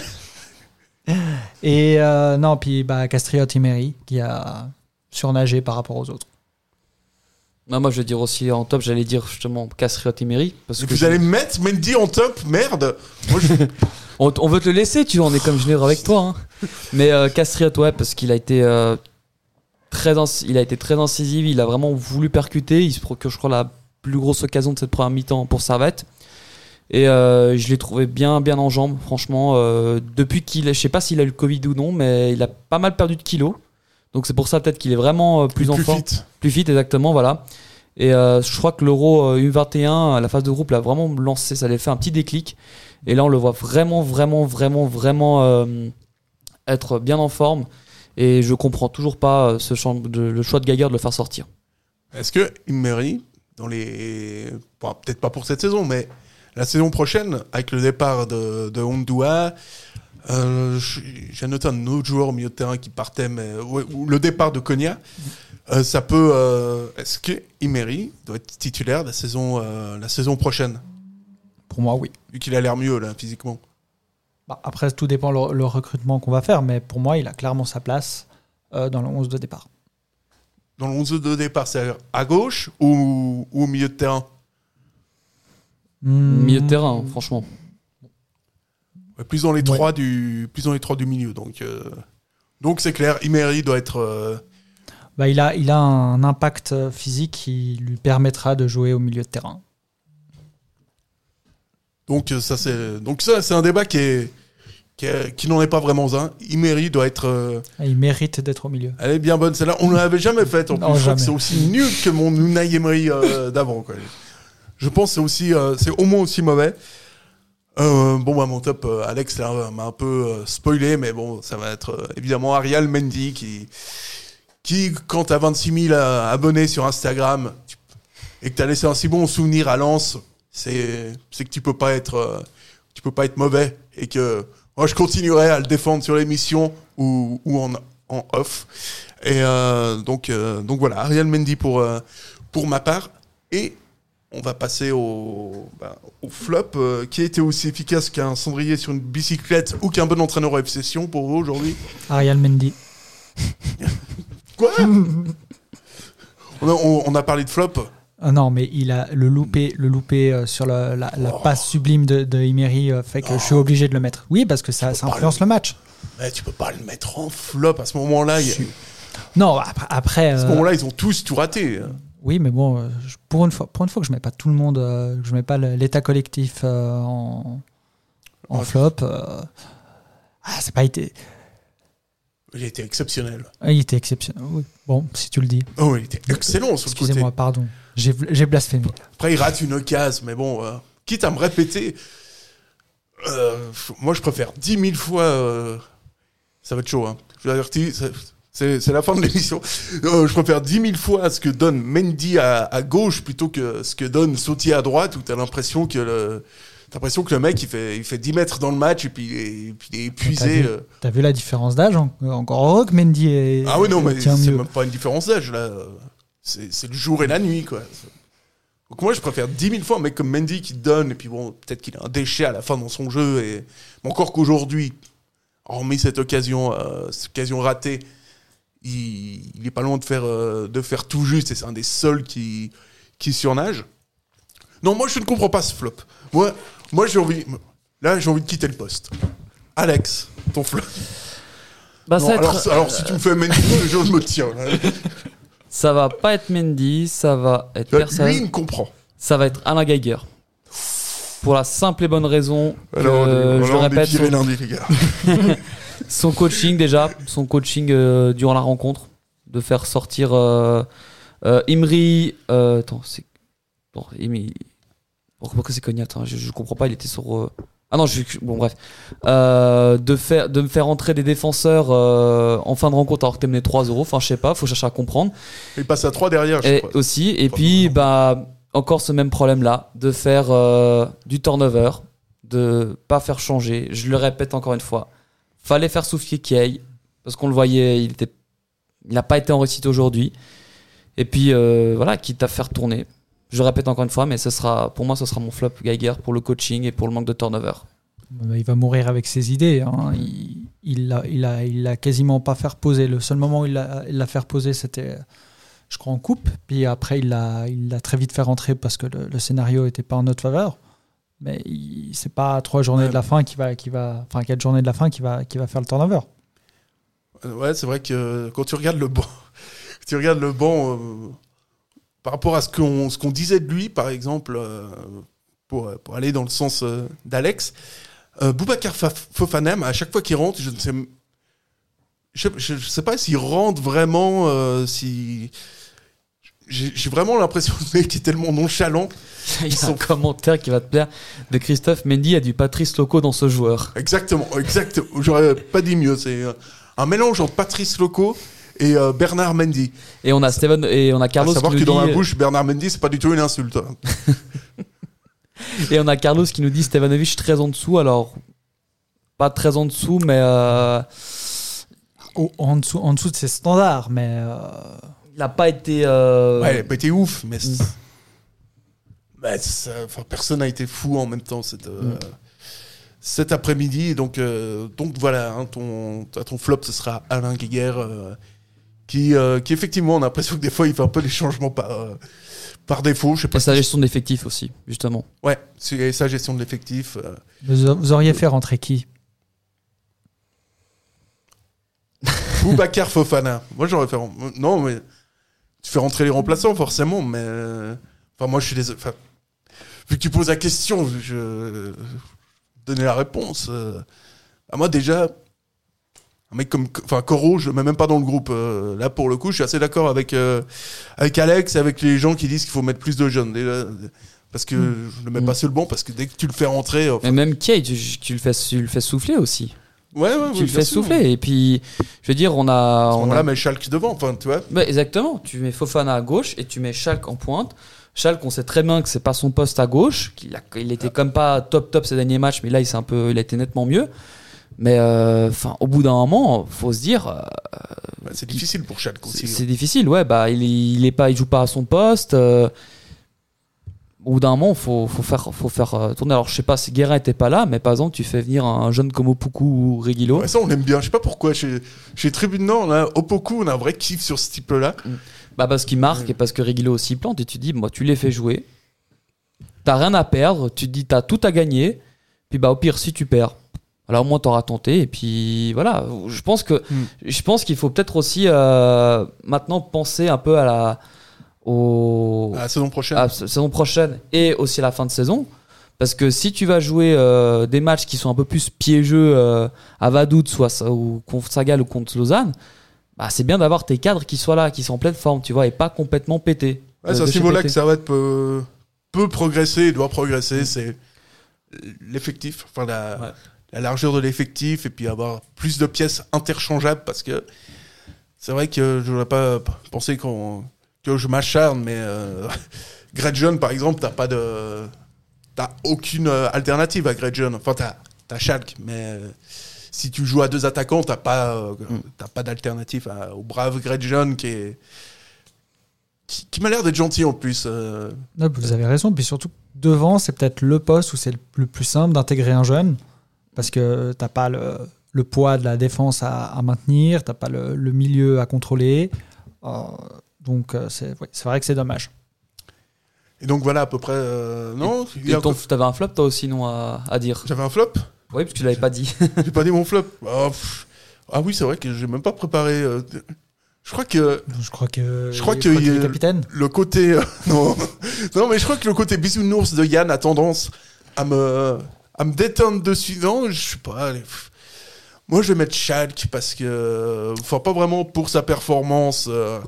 et non, puis bah, Castriot Imeri qui a surnagé par rapport aux autres. Non, moi, je vais dire aussi en top, j'allais dire justement Castriot et Meri. Parce que vous je- allez mettre Mendy en top Merde Moi, je- [LAUGHS] on, on veut te le laisser, tu vois, on est comme généreux avec toi. hein. Mais euh, Castriot, ouais, parce qu'il a été. euh, Très il a été très incisif, il a vraiment voulu percuter, il se procure je crois la plus grosse occasion de cette première mi-temps pour Servette. Et euh, je l'ai trouvé bien bien en jambes, franchement. euh, depuis qu'il, est- je sais pas s'il a eu le Covid ou non, mais il a pas mal perdu de kilos. Donc c'est pour ça peut-être qu'il est vraiment euh, plus, en forme. fit. Plus vite, exactement, voilà. Et euh, je crois que l'Euro euh, U21, la phase de groupe l'a vraiment lancé, ça lui a fait un petit déclic. Et là, on le voit vraiment, vraiment, vraiment, vraiment euh, être bien en forme. Et je comprends toujours pas euh, ce champ de- le choix de Geiger de le faire sortir. Est-ce que Emery, dans les. bon, Peut-être pas pour cette saison, mais la saison prochaine, avec le départ de, de Ondua, euh, j'ai noté un autre joueur au milieu de terrain qui partait, mais ouais, le départ de Konya, euh, ça peut. euh, Est-ce que Emery doit être titulaire la saison, euh, la saison prochaine? Pour moi, oui. Vu qu'il a l'air mieux, là, physiquement. Bah, après, tout dépend le, le recrutement qu'on va faire, mais pour moi, il a clairement sa place euh, dans le 11 de départ. Dans le 11 de départ, c'est à gauche ou, ou au milieu de terrain? Hmm. Milieu de terrain, franchement. Ouais, plus dans les Ouais. trois du plus dans les trois du milieu donc euh, donc c'est clair Emery doit être euh, Bah, il, a, il a un impact euh, physique qui lui permettra de jouer au milieu de terrain. donc euh, ça c'est donc ça c'est un débat qui est qui, est- qui n'en est pas vraiment un Emery doit être euh, il mérite d'être au milieu. elle est bien bonne celle-là on ne l'avait jamais faite en plus Non, je crois que jamais. c'est aussi nul que mon Unai Emery euh, d'avant quoi je pense que c'est aussi euh, c'est au moins aussi mauvais Euh, bon bah mon top euh, Alex m'a un peu euh, spoilé mais bon ça va être euh, évidemment Ariel Mendy qui qui quand t'as 26 000 abonnés sur Instagram et que t'as laissé un si bon souvenir à Lens c'est que tu peux pas être euh, tu peux pas être mauvais et que moi je continuerai à le défendre sur l'émission ou, ou en, en off. Et euh, donc euh, donc voilà Ariel Mendy pour euh, pour ma part. Et on va passer au, bah, au flop euh, qui a été aussi efficace qu'un cendrier sur une bicyclette ou qu'un bon entraîneur au FC Sion pour vous aujourd'hui. Ariel Mendy. [LAUGHS] Quoi? On a, on- on a parlé de flop. Ah non, mais il a le loupé, le loupé euh, sur la, la- la passe sublime de, de euh, fait que je suis obligé de le mettre. Oui, parce que ça, influence le match. Mais tu peux pas le mettre en flop à ce moment-là. il Non, après, après, À ce moment-là, ils ont tous tout raté. Oui, mais bon, euh, pour une fois, pour une fois que je mets pas tout le monde, euh, que je mets pas l'état collectif euh, en, en Ouais. flop. ah, c'est pas été. Il était exceptionnel. ah, Il était exceptionnel. Oui. Bon, si tu le dis. Oh, il était excellent sur le côté. Excusez-moi, pardon. J'ai blasphémé. Après, il rate une occasion, mais bon, euh, quitte à me répéter, euh, moi, je préfère 10 000 fois. euh, ça va être chaud, hein. Je vous avertis, c'est- la fin de l'émission. Euh, je préfère 10 000 fois ce que donne Mendy à, à gauche plutôt que ce que donne Sautier à droite, où t'as l'impression que le. T'as l'impression que le mec il fait, il fait 10 mètres dans le match et puis, il est- et puis il est T'as épuisé. vu, euh. t'as vu la différence d'âge en- Encore heureux que Mendy est, Ah oui, non, mais c'est même pas une différence d'âge, là. C'est c'est le jour et la nuit, quoi. Donc moi, je préfère 10 000 fois un mec comme Mendy qui donne, et puis bon, peut-être qu'il a un déchet à la fin dans son jeu, et mais encore qu'aujourd'hui, hormis cette occasion, euh, cette occasion ratée, il, il est pas loin de faire, euh, de faire tout juste, et c'est un des seuls qui, qui surnage. Non, moi, je ne comprends pas ce flop. Moi, moi j'ai envie... Là, j'ai envie de quitter le poste. Alex, ton flop. Bah, Non, ça, va être- alors, si tu me fais Mendy, [LAUGHS] je me tiens. ça va pas être Mendy, ça va être Lui, personne. il me comprend. Ça va être Alain Geiger. Pour la simple et bonne raison que, Alors, je le répète, lundi, les gars. [LAUGHS] son coaching déjà, son coaching euh, durant la rencontre, de faire sortir euh, euh, Imri. euh, attends, c'est. Bon, Imri. Pourquoi c'est Cognac attends, je, je comprends pas, il était sur. Ah non, je, bon, bref. De, faire, de me faire entrer des défenseurs en fin de rencontre alors que t'es mené 3-0. Enfin, je sais pas, faut chercher à comprendre. Il passe à 3 derrière, je Et crois. aussi, et puis bah encore ce même problème là, de faire du turnover, de pas faire changer. Je le répète encore une fois, fallait faire souffler Kay parce qu'on le voyait, il était, il n'a pas été en réussite aujourd'hui. Et puis euh, voilà, quitte à faire tourner. Je répète encore une fois, mais ce sera, pour moi, ce sera mon flop Geiger pour le coaching et pour le manque de turnover. Euh, Il va mourir avec ses idées. hein. Il, il, a, quasiment pas fait reposer. Le seul moment où il l'a, fait reposer, c'était, je crois, en coupe. Puis après, il l'a il l'a très vite fait rentrer parce que le, le scénario n'était pas en notre faveur. Mais c'est pas trois journées Ouais. de la fin qui va, qui va, enfin quatre journées de la fin qui va, qui va faire le turnover. Euh, Ouais, c'est vrai que euh, quand tu regardes le banc, [LAUGHS] tu regardes le banc euh, par rapport à ce qu'on ce qu'on disait de lui, par exemple, euh, pour, pour aller dans le sens euh, d'Alex, Boubacar Fa- Fofanem, à chaque fois qu'il rentre, je ne sais, je, je- je sais pas s'il rentre vraiment, si j'ai vraiment l'impression que le mec est tellement nonchalant. Il y a sont- un commentaire qui va te plaire de Christophe Mendy a du Patrice Loco dans ce joueur. Exactement, exactement. J'aurais pas dit mieux. C'est euh, un mélange entre Patrice Loco et euh, Bernard Mendy. Et on a Steven et on a Carlos à savoir qui que nous dans dit, ma bouche, Bernard Mendy, c'est pas du tout une insulte. hein. [LAUGHS] et on a Carlos qui nous dit Stevanovic très en dessous. Alors pas très en dessous, mais euh, Au- en, dessous, en dessous de ses standards, mais euh, il n'a pas été. euh, Ouais, elle a pas été ouf, mais. enfin, personne n'a été fou en même temps cette, euh, cet après-midi. Donc, euh, donc voilà, hein, ton, ton flop, ce sera Alain Guéguer, euh, qui, euh, qui effectivement, on a l'impression que des fois, il fait un peu des changements par, euh, par défaut. Je sais pas Et sa gestion d'effectifs aussi, justement. Ouais, c'est sa gestion de l'effectif. euh. vous, vous auriez fait rentrer qui? Boubacar Fofana. Moi, j'aurais fait. Non, mais. Tu fais rentrer les remplaçants, forcément, mais. euh, Enfin, moi, je suis désolé. Enfin, vu que tu poses la question, je. Donner la réponse. euh, à moi, déjà. Un mec comme. Enfin, Coro, je mets même pas dans le groupe. euh, Là, pour le coup, je suis assez d'accord avec, euh, avec Alex et avec les gens qui disent qu'il faut mettre plus de jeunes. Parce que je le mets pas sur le banc, parce que dès que tu le fais rentrer. enfin, Mais même Kate, tu, tu le fais, tu le fais souffler aussi. Ouais, ouais, ouais, tu le bien fais sûr. souffler. Et puis, je veux dire, on a. On a mais Schalke devant, enfin, tu vois. Bah, exactement. Tu mets Fofana à gauche et tu mets Schalke en pointe. Schalke, on sait très bien que c'est pas son poste à gauche, qu'il a, il était comme pas top top ces derniers matchs, mais là il s'est un peu, il a été nettement mieux. Mais euh, enfin, au bout d'un moment, faut se dire, euh, Ouais, c'est difficile pour Schalke aussi. c'est difficile. Ouais, bah il, il est pas, il joue pas à son poste. euh, au bout d'un moment, faut, faut faire, faut faire euh, tourner. Alors je sais pas si Guérin était pas là, mais par exemple, tu fais venir un jeune comme Opoku ou Reguilo. Ouais, ça, on aime bien. Je sais pas pourquoi. Chez, chez Tribune Nord, on a Opoku, on a un vrai kiff sur ce type-là. Bah parce qu'il marque et parce que Reguilo aussi plante et tu dis moi tu les fais jouer. T'as rien à perdre, tu te dis t'as tout à gagner. Puis bah au pire si tu perds, alors au moins t'auras tenté et puis voilà. Je pense que Mm. je pense qu'il faut peut-être aussi euh, maintenant penser un peu à la au À la saison prochaine. à la saison prochaine et aussi à la fin de saison. Parce que si tu vas jouer euh, des matchs qui sont un peu plus piégeux euh, à Vaduz, soit ou contre Sagal ou contre Lausanne, bah, c'est bien d'avoir tes cadres qui soient là, qui sont en pleine forme, tu vois, et pas complètement pétés. Ouais, Euh, c'est à de ce niveau-là que Servette peut, peut progresser, et doit progresser. C'est l'effectif, enfin la, Ouais. la largeur de l'effectif, et puis avoir plus de pièces interchangeables parce que c'est vrai que je n'aurais pas pensé qu'on que je m'acharne, mais euh, [LAUGHS] Gretchen, par exemple, t'as pas de. T'as aucune euh, alternative à Gretchen. Enfin, t'as as Schalke, mais euh, si tu joues à deux attaquants, t'as pas, euh, t'as pas d'alternative à- au brave Gretchen qui est. qui, qui m'a l'air d'être gentil en plus. euh. Non, vous avez raison. Puis surtout, devant, c'est peut-être le poste où c'est le, le plus simple d'intégrer un jeune. Parce que t'as pas le, le poids de la défense à, à maintenir, t'as pas le, le milieu à contrôler. Euh, donc, euh, c'est ouais, vrai que c'est dommage. Et donc voilà à peu près. euh, non, il y Et a ton- encore- T'avais un flop toi aussi, non, à, à dire j'avais un flop. Oui, parce que tu l'avais pas dit. [LAUGHS] J'ai pas dit mon flop. Ah, pff. Ah oui, c'est vrai que j'ai même pas préparé. euh, Je crois que Je crois que. Je crois a- est capitaine. le côté euh, [LAUGHS] non non mais je crois que le côté bisounours de Yann a tendance à me à me déteindre dessus non je sais pas allez, moi je vais mettre Schalke parce que enfin pas vraiment pour sa performance euh,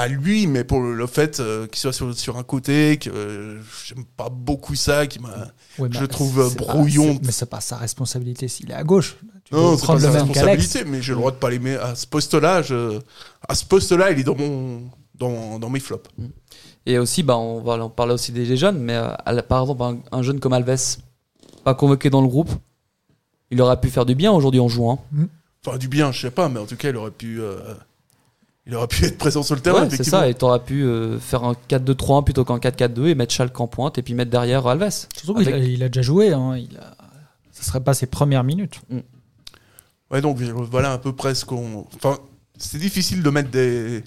à lui mais pour le, fait euh, qu'il soit sur, sur un côté que euh, j'aime pas beaucoup ça qui m'a Ouais, je bah, trouve, pas- brouillon. mais c'est pas sa responsabilité s'il est à gauche. Tu non c'est pas sa responsabilité mais j'ai le droit de pas l'aimer à ce poste là je à ce poste là il est dans mon dans, dans mes flops Et aussi, bah, on va en parler aussi des jeunes, mais euh, par exemple, un, un jeune comme Alves, pas convoqué dans le groupe, il aurait pu faire du bien aujourd'hui en jouant. Enfin, du bien, je sais pas, mais en tout cas, il aurait pu, il aurait pu être présent sur le terrain. Ouais, c'est ça, et t'aurais pu euh, faire un 4-2-3-1 plutôt qu'un 4-4-2 et mettre Schalke en pointe et puis mettre derrière Alves. Surtout qu'il Avec- a, il a déjà joué. Hein, il a... Ça serait pas ses premières minutes. Ouais, donc voilà à peu près ce qu'on. Enfin, c'est difficile de mettre des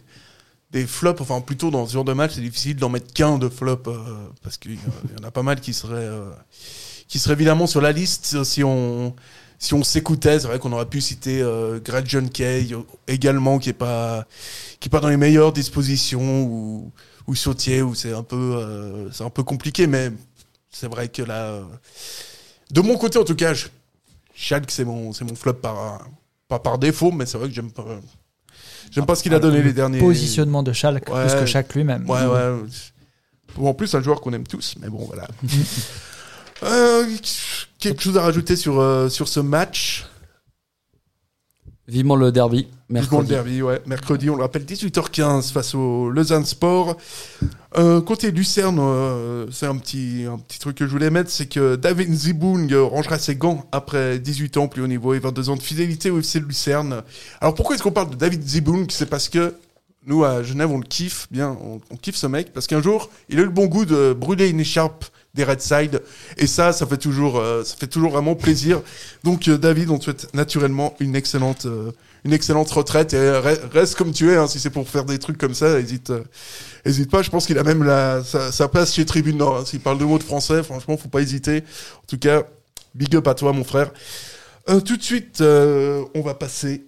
des flops, enfin plutôt dans ce genre de match, c'est difficile d'en mettre qu'un de flop euh, parce qu'il y en a pas mal qui seraient euh, qui seraient évidemment sur la liste si on si on s'écoutait. C'est vrai qu'on aurait pu citer euh, Greg John Kay également qui est pas qui est pas dans les meilleures dispositions ou ou Sautier où c'est un peu euh, c'est un peu compliqué, mais c'est vrai que là, euh, de mon côté en tout cas, je- Schalke c'est mon c'est mon flop par pas par défaut, mais c'est vrai que j'aime pas j'aime pas ce qu'il a donné Le les derniers Positionnement de Schalke Ouais. plus que Schalke lui-même. Ouais, ouais. Bon, en plus, un joueur qu'on aime tous, mais bon, voilà. [LAUGHS] Euh, quelque chose à rajouter sur, euh, sur ce match Vivement le derby. Vivement le Mercredi. derby, ouais. Mercredi, on le rappelle, 18h15 face au Lausanne Sport. Euh, côté Lucerne, euh, c'est un petit, un petit truc que je voulais mettre, c'est que David Zibung rangera ses gants après 18 ans plus haut niveau et 22 ans de fidélité au FC Lucerne. Alors pourquoi est-ce qu'on parle de David Zibung C'est parce que nous, à Genève, on le kiffe bien, on, on kiffe ce mec, parce qu'un jour, il a eu le bon goût de brûler une écharpe des Red Side, et ça, ça fait toujours, euh, ça fait toujours vraiment plaisir. Donc, euh, David, on te souhaite naturellement une excellente, euh, une excellente retraite, et re- reste comme tu es, hein, si c'est pour faire des trucs comme ça, hésite, euh, hésite pas. Je pense qu'il a même la, sa, sa place chez Tribune Nord. hein. S'il parle deux mots de français, franchement, faut pas hésiter. En tout cas, big up à toi, mon frère. Euh, tout de suite, on va passer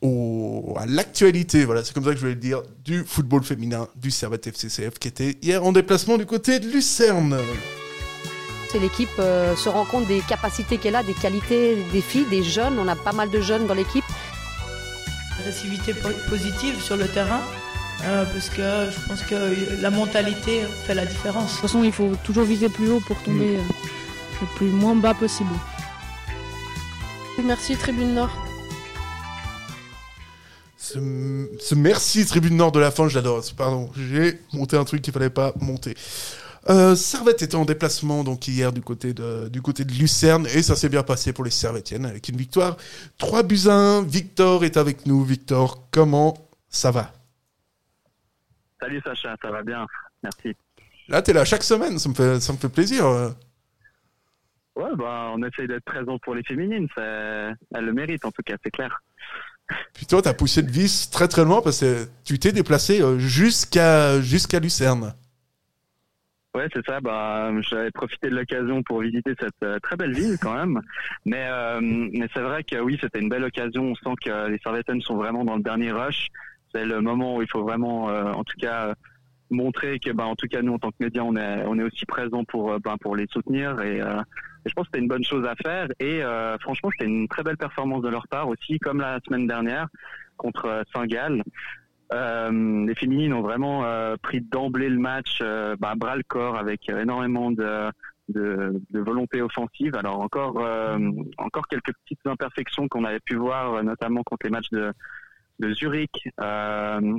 au à l'actualité, voilà, c'est comme ça que je voulais le dire, du football féminin du Servette FCCF qui était hier en déplacement du côté de Lucerne. C'est l'équipe euh, se rend compte des capacités qu'elle a, des qualités des filles, des jeunes. On a pas mal de jeunes dans l'équipe. agressivité po- positive sur le terrain, euh, parce que je pense que la mentalité fait la différence. De toute façon, il faut toujours viser plus haut pour tomber euh, le plus moins bas possible. Merci Tribune Nord. Ce, ce merci Tribune Nord de la fin, j'adore. Pardon, j'ai monté un truc qu'il fallait pas monter. Euh, Servette était en déplacement donc hier du côté de, du côté de Lucerne et ça s'est bien passé pour les Servettiennes avec une victoire 3 buts à 1. Victor est avec nous. Victor, comment ça va? Salut Sacha, ça va bien? Merci. Là, t'es là chaque semaine, ça me fait, ça me fait plaisir. Ouais, bah, on essaye d'être présent pour les féminines, elles le méritent en tout cas, c'est clair. Puis toi, t'as poussé le vis très très loin parce que tu t'es déplacé euh, jusqu'à jusqu'à Lucerne. Ouais, c'est ça. Bah, j'avais profité de l'occasion pour visiter cette euh, très belle ville quand même. Mais, euh, mais c'est vrai que oui, c'était une belle occasion. On sent que les Servettaines sont vraiment dans le dernier rush. C'est le moment où il faut vraiment, en tout cas, montrer que, bah, en tout cas, nous en tant que médias, on est, on est aussi présents pour, ben, pour les soutenir. Et, et je pense que c'était une bonne chose à faire. Et euh, franchement, c'était une très belle performance de leur part aussi, comme la semaine dernière contre euh, Saint-Gall. Euh, les féminines ont vraiment euh, pris d'emblée le match euh, bah, bras le corps avec énormément de, de, de volonté offensive. Alors encore euh, encore quelques petites imperfections qu'on avait pu voir, euh, notamment contre les matchs de, de Zurich,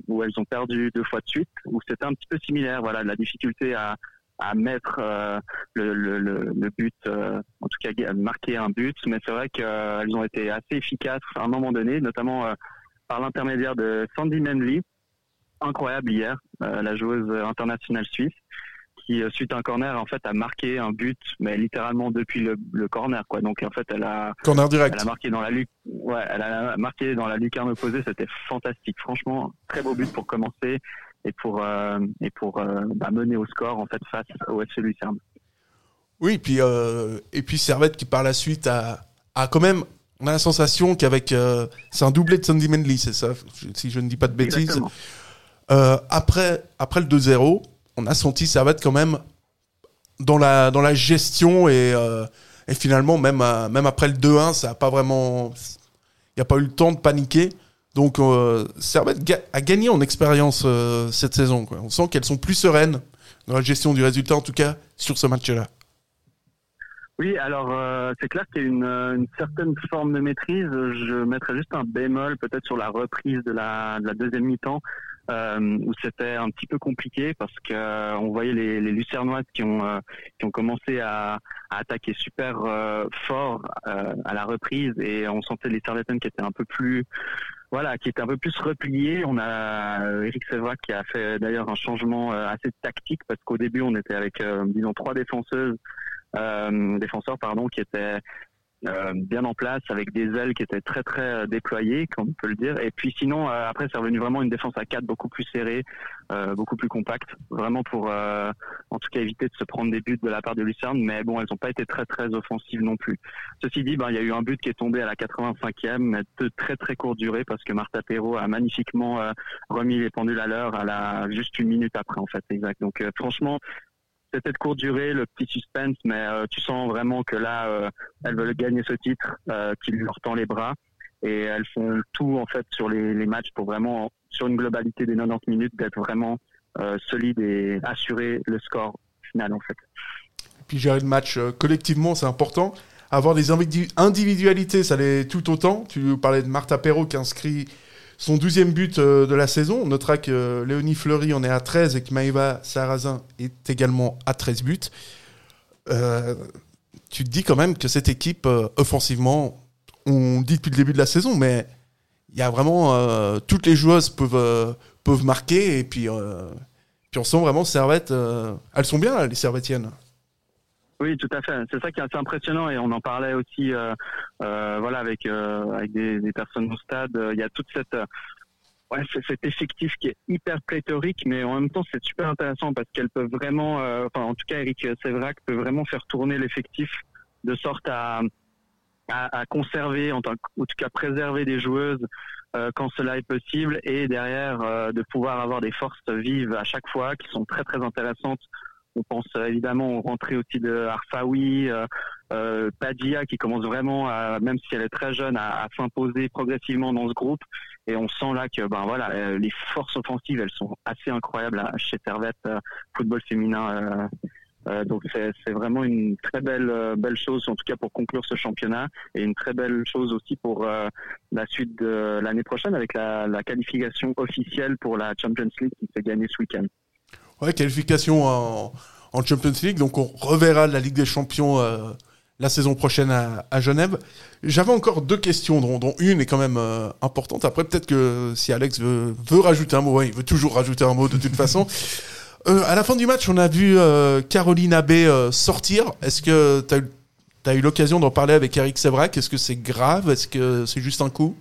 où elles ont perdu deux fois de suite, où c'était un petit peu similaire. Voilà, la difficulté à, à mettre euh, le, le, le, le but, euh, en tout cas marquer un but. Mais c'est vrai qu'elles ont été assez efficaces à un moment donné, notamment euh, par l'intermédiaire de Sandy Manley, incroyable hier, euh, la joueuse internationale suisse, qui euh, suite à un corner en fait a marqué un but, mais littéralement depuis le, le corner quoi. Donc en fait elle a Corner direct. elle a marqué dans la luc ouais, elle a marqué dans la lucarne opposée, c'était fantastique. Franchement, très beau but pour commencer et pour euh, et pour euh, bah, mener au score en fait face au FC Lucerne. Oui, puis euh, et puis Servette qui par la suite a, a quand même on a la sensation qu'avec euh, c'est un doublé de Sandy Manley, c'est ça, si je ne dis pas de bêtises. Euh, après après le 2-0, on a senti Servette quand même dans la dans la gestion et euh, et finalement même même après le 2-1, ça a pas vraiment il n'y a pas eu le temps de paniquer. Donc euh, Servette a gagné en expérience euh, cette saison. On sent qu'elles sont plus sereines dans la gestion du résultat, en tout cas sur ce match-là. Oui, alors euh, c'est clair qu'il y a une, euh, une certaine forme de maîtrise. Je mettrais juste un bémol peut-être sur la reprise de la, de la deuxième mi-temps où c'était un petit peu compliqué parce que euh, on voyait les, les Lucernoises qui ont commencé à, attaquer super fort à la reprise et on sentait les Servettaines qui étaient un peu plus voilà, qui étaient un peu plus repliés. On a euh, Eric Sévrac qui a fait d'ailleurs un changement euh, assez tactique parce qu'au début on était avec euh, disons trois défenseuses euh, défenseurs pardon qui étaient bien en place avec des ailes qui étaient très très euh, déployées, comme on peut le dire. Et puis sinon, euh, après, c'est revenu vraiment une défense à 4 beaucoup plus serrée, beaucoup plus compacte, vraiment pour en tout cas éviter de se prendre des buts de la part de Lucerne. Mais bon, elles n'ont pas été très très offensives non plus. Ceci dit, ben, il y a eu un but qui est tombé à la 85e, mais de très très courte durée parce que Martha Perrault a magnifiquement remis les pendules à l'heure à la juste une minute après en fait, exact. Donc franchement, c'était de courte durée, le petit suspense, mais euh, tu sens vraiment que là, euh, elles veulent gagner ce titre, euh, qu'il leur tend les bras, et elles font tout en fait sur les, matchs pour vraiment, sur une globalité des 90 minutes, d'être vraiment solide et assurer le score final en fait. Et puis gérer le match collectivement, c'est important. Avoir des individualités, ça l'est tout autant. Tu parlais de Martha Perrault qui inscrit son douzième but euh, de la saison. On notera que Léonie Fleury en est à 13 et que Maïva Sarrazin est également à 13 buts. Euh, tu te dis quand même que cette équipe, euh, offensivement, on dit depuis le début de la saison, mais il y a vraiment. toutes les joueuses peuvent, peuvent marquer et puis, puis on sent vraiment Servette. elles sont bien, les Servettiennes. Oui, tout à fait. C'est ça qui est assez impressionnant et on en parlait aussi, euh, euh, voilà, avec euh, avec des, personnes au stade. Il y a toute cette ouais, cet effectif qui est hyper pléthorique, mais en même temps c'est super intéressant parce qu'elles peuvent vraiment, enfin en tout cas Eric Sévrac peut vraiment faire tourner l'effectif de sorte à, à, à conserver, en, tant, en tout cas préserver des joueuses quand cela est possible et derrière de pouvoir avoir des forces vives à chaque fois qui sont très très intéressantes on pense euh, évidemment aux rentrées aussi de Arfaoui, euh, euh, Padia qui commence vraiment, à, même si elle est très jeune, à, s'imposer progressivement dans ce groupe. Et on sent là que ben voilà, euh, les forces offensives, elles sont assez incroyables chez Servette football féminin. donc c'est vraiment une très belle belle chose, en tout cas pour conclure ce championnat, et une très belle chose aussi pour la suite de l'année prochaine avec la, la qualification officielle pour la Champions League qui s'est gagnée ce week-end. Ouais, qualification en, Champions League. Donc on reverra la Ligue des Champions euh, la saison prochaine à, Genève. J'avais encore deux questions, dont, une est quand même euh, importante. Après, peut-être que si Alex veut, rajouter un mot, il veut toujours rajouter un mot de toute façon. [LAUGHS] Euh, à la fin du match, on a vu Caroline Abbé sortir. Est-ce que tu as, as eu l'occasion d'en parler avec Eric Sevrac Est-ce que c'est grave? Est-ce que c'est juste un coup?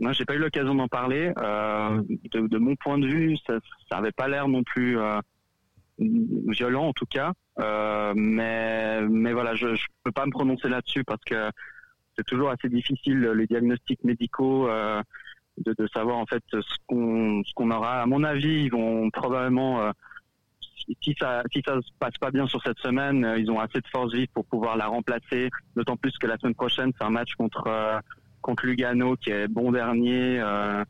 Moi, j'ai pas eu l'occasion d'en parler. Euh, de, de, mon point de vue, ça, ça avait pas l'air non plus euh, violent, en tout cas. Euh, mais, mais voilà, je, je peux pas me prononcer là-dessus parce que c'est toujours assez difficile les diagnostics médicaux euh, de, de, savoir en fait ce qu'on ce qu'on aura. À mon avis, ils vont probablement euh, si ça si ça se passe pas bien sur cette semaine, ils ont assez de force vive pour pouvoir la remplacer. D'autant plus que la semaine prochaine, c'est un match contre contre Lugano qui est bon dernier. Euh,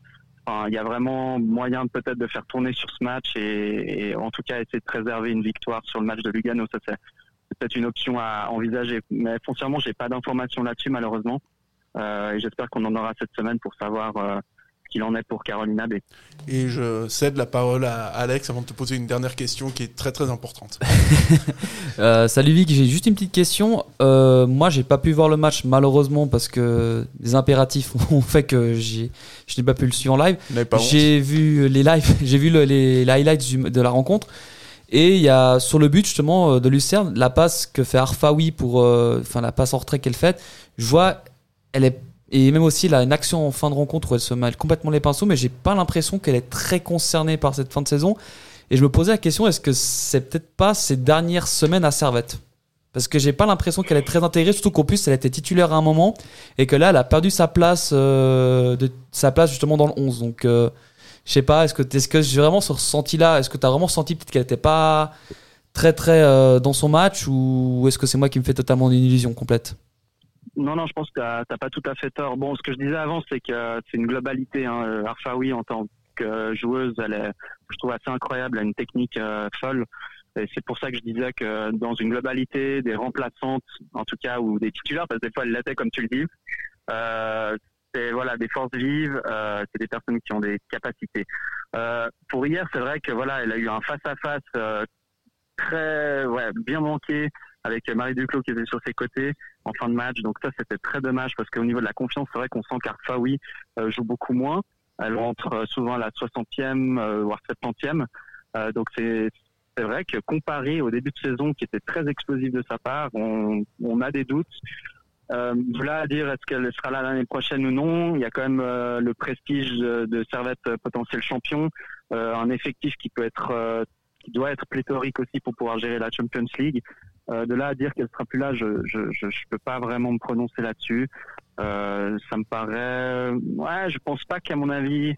il y a vraiment moyen peut-être de faire tourner sur ce match et, en tout cas essayer de préserver une victoire sur le match de Lugano. Ça c'est peut-être une option à envisager. Mais foncièrement, j'ai pas d'informations là-dessus malheureusement. Euh, et j'espère qu'on en aura cette semaine pour savoir euh, qu'il en est pour Carolina B. Et je cède la parole à Alex avant de te poser une dernière question qui est très très importante. [LAUGHS] euh, salut Vic, j'ai juste une petite question. Euh, moi, j'ai pas pu voir le match malheureusement parce que les impératifs [LAUGHS] ont fait que j'ai, je n'ai pas pu le suivre en live. J'ai vu les lives, [LAUGHS] j'ai vu les, highlights de la rencontre. Et il y a sur le but justement euh, de Lucerne, la passe que fait Arfaoui pour, euh, enfin la passe en retrait qu'elle fait, je vois, elle est et même aussi, là, une action en fin de rencontre où elle se mêle complètement les pinceaux, mais j'ai pas l'impression qu'elle est très concernée par cette fin de saison. Et je me posais la question, est-ce que c'est peut-être pas ses dernières semaines à Servette? Parce que j'ai pas l'impression qu'elle est très intégrée, surtout qu'en plus, elle était titulaire à un moment, et que là, elle a perdu sa place, euh, sa place justement dans le 11. Donc, euh, je sais pas, est-ce que, est-ce que j'ai vraiment ce ressenti-là? Est-ce que tu as vraiment senti peut-être qu'elle était pas très très euh, dans son match, ou est-ce que c'est moi qui me fais totalement une illusion complète? Non, non, je pense que t'as pas tout à fait tort. Bon, ce que je disais avant, c'est que c'est une globalité. Hein. Arfaoui, en tant que joueuse, elle est, je trouve assez incroyable, elle a une technique euh, folle. Et c'est pour ça que je disais que dans une globalité, des remplaçantes, en tout cas, ou des titulaires, parce que des fois, elle l'était, comme tu le dis, euh, c'est voilà des forces vives, euh, c'est des personnes qui ont des capacités. Euh, pour hier, c'est vrai que voilà, elle a eu un face à face très bien manqué avec Marie Duclos qui était sur ses côtés en fin de match. Donc ça, c'était très dommage parce qu'au niveau de la confiance, c'est vrai qu'on sent qu'Arfaoui euh, joue beaucoup moins. Elle rentre euh, souvent à la 60e, euh, voire 70e. Euh, donc c'est vrai que comparé au début de saison qui était très explosif de sa part, on, on a des doutes. Euh, voilà à dire est-ce qu'elle sera là l'année prochaine ou non? Il y a quand même le prestige de, Servette potentiel champion, un effectif qui peut être, qui doit être pléthorique aussi pour pouvoir gérer la Champions League. Euh, de là à dire qu'elle sera plus là, je je, je, je peux pas vraiment me prononcer là-dessus. Euh, ça me paraît, ouais, je pense pas qu'à mon avis.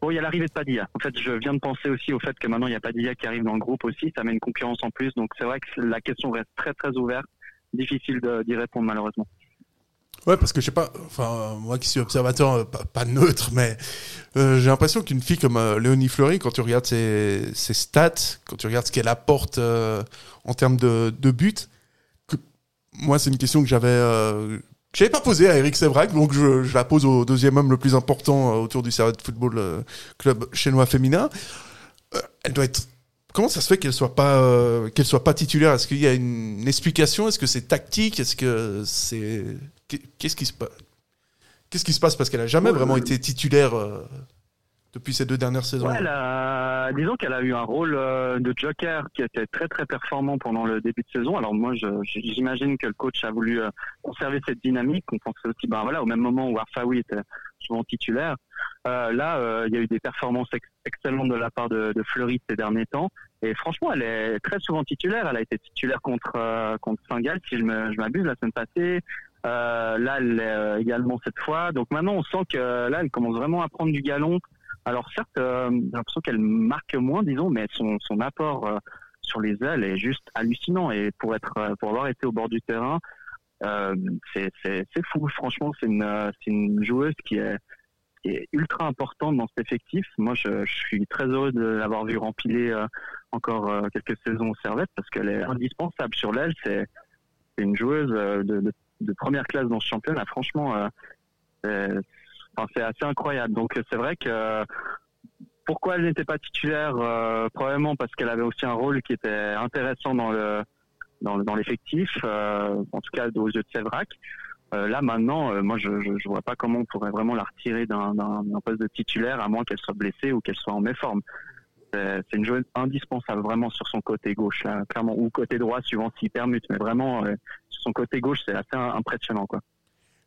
Bon, il y a l'arrivée de Padilla. En fait, je viens de penser aussi au fait que maintenant il y a Padilla qui arrive dans le groupe aussi. Ça met une concurrence en plus. Donc c'est vrai que la question reste très très ouverte. Difficile d'y répondre malheureusement. Ouais, parce que je sais pas, enfin, moi qui suis observateur, euh, pas, neutre, mais euh, j'ai l'impression qu'une fille comme euh, Léonie Fleury, quand tu regardes ses, stats, quand tu regardes ce qu'elle apporte euh, en termes de, de buts, moi c'est une question que j'avais que j'avais pas posée à Eric Sevrac, donc je, la pose au deuxième homme le plus important autour du Servette Football Club chinois féminin. Elle doit être Comment ça se fait qu'elle soit pas qu'elle soit pas titulaire? Est-ce qu'il y a une explication? Est-ce que c'est tactique? Est-ce que c'est qu'est-ce qui se passe Qu'est-ce qui se passe? Parce qu'elle a jamais Ouais, vraiment euh, été titulaire euh, depuis ces deux dernières saisons. Ouais, elle a- disons qu'elle a eu un rôle euh, de joker qui était très très performant pendant le début de saison. Alors moi, j'imagine que le coach a voulu euh, conserver cette dynamique. On pensait aussi, ben voilà, au même moment où Arfaoui était souvent titulaire. Là, il y a eu des performances ex- excellentes de la part de, de Fleury ces derniers temps. Et franchement, elle est très souvent titulaire. Elle a été titulaire contre contre Saint-Gall, si je me- je m'abuse, la semaine passée. Euh, là, elle euh, également cette fois. Donc maintenant, on sent que euh, là, elle commence vraiment à prendre du galon. Alors certes, euh, j'ai l'impression qu'elle marque moins, disons, mais son, son apport euh, sur les ailes est juste hallucinant. Et pour être, euh, pour avoir été au bord du terrain, c'est fou. Franchement, c'est une, une joueuse qui est, qui est ultra importante dans cet effectif. Moi, je, je suis très heureux de l'avoir vu rempiler encore quelques saisons au Servette parce qu'elle est indispensable sur l'aile. C'est c'est une joueuse de, de, de première classe dans ce championnat. Franchement, euh, c'est enfin, c'est assez incroyable. Donc c'est vrai que pourquoi elle n'était pas titulaire euh, Probablement parce qu'elle avait aussi un rôle qui était intéressant dans le dans, le- dans l'effectif, euh, en tout cas aux yeux de Sévrac. Euh, là maintenant, euh, moi je, je je vois pas comment on pourrait vraiment la retirer d'un poste de titulaire à moins qu'elle soit blessée ou qu'elle soit en méforme. C'est une joueuse indispensable vraiment sur son côté gauche, là, clairement, ou côté droit suivant s'il permute, mais vraiment euh, sur son côté gauche c'est assez im- impressionnant quoi.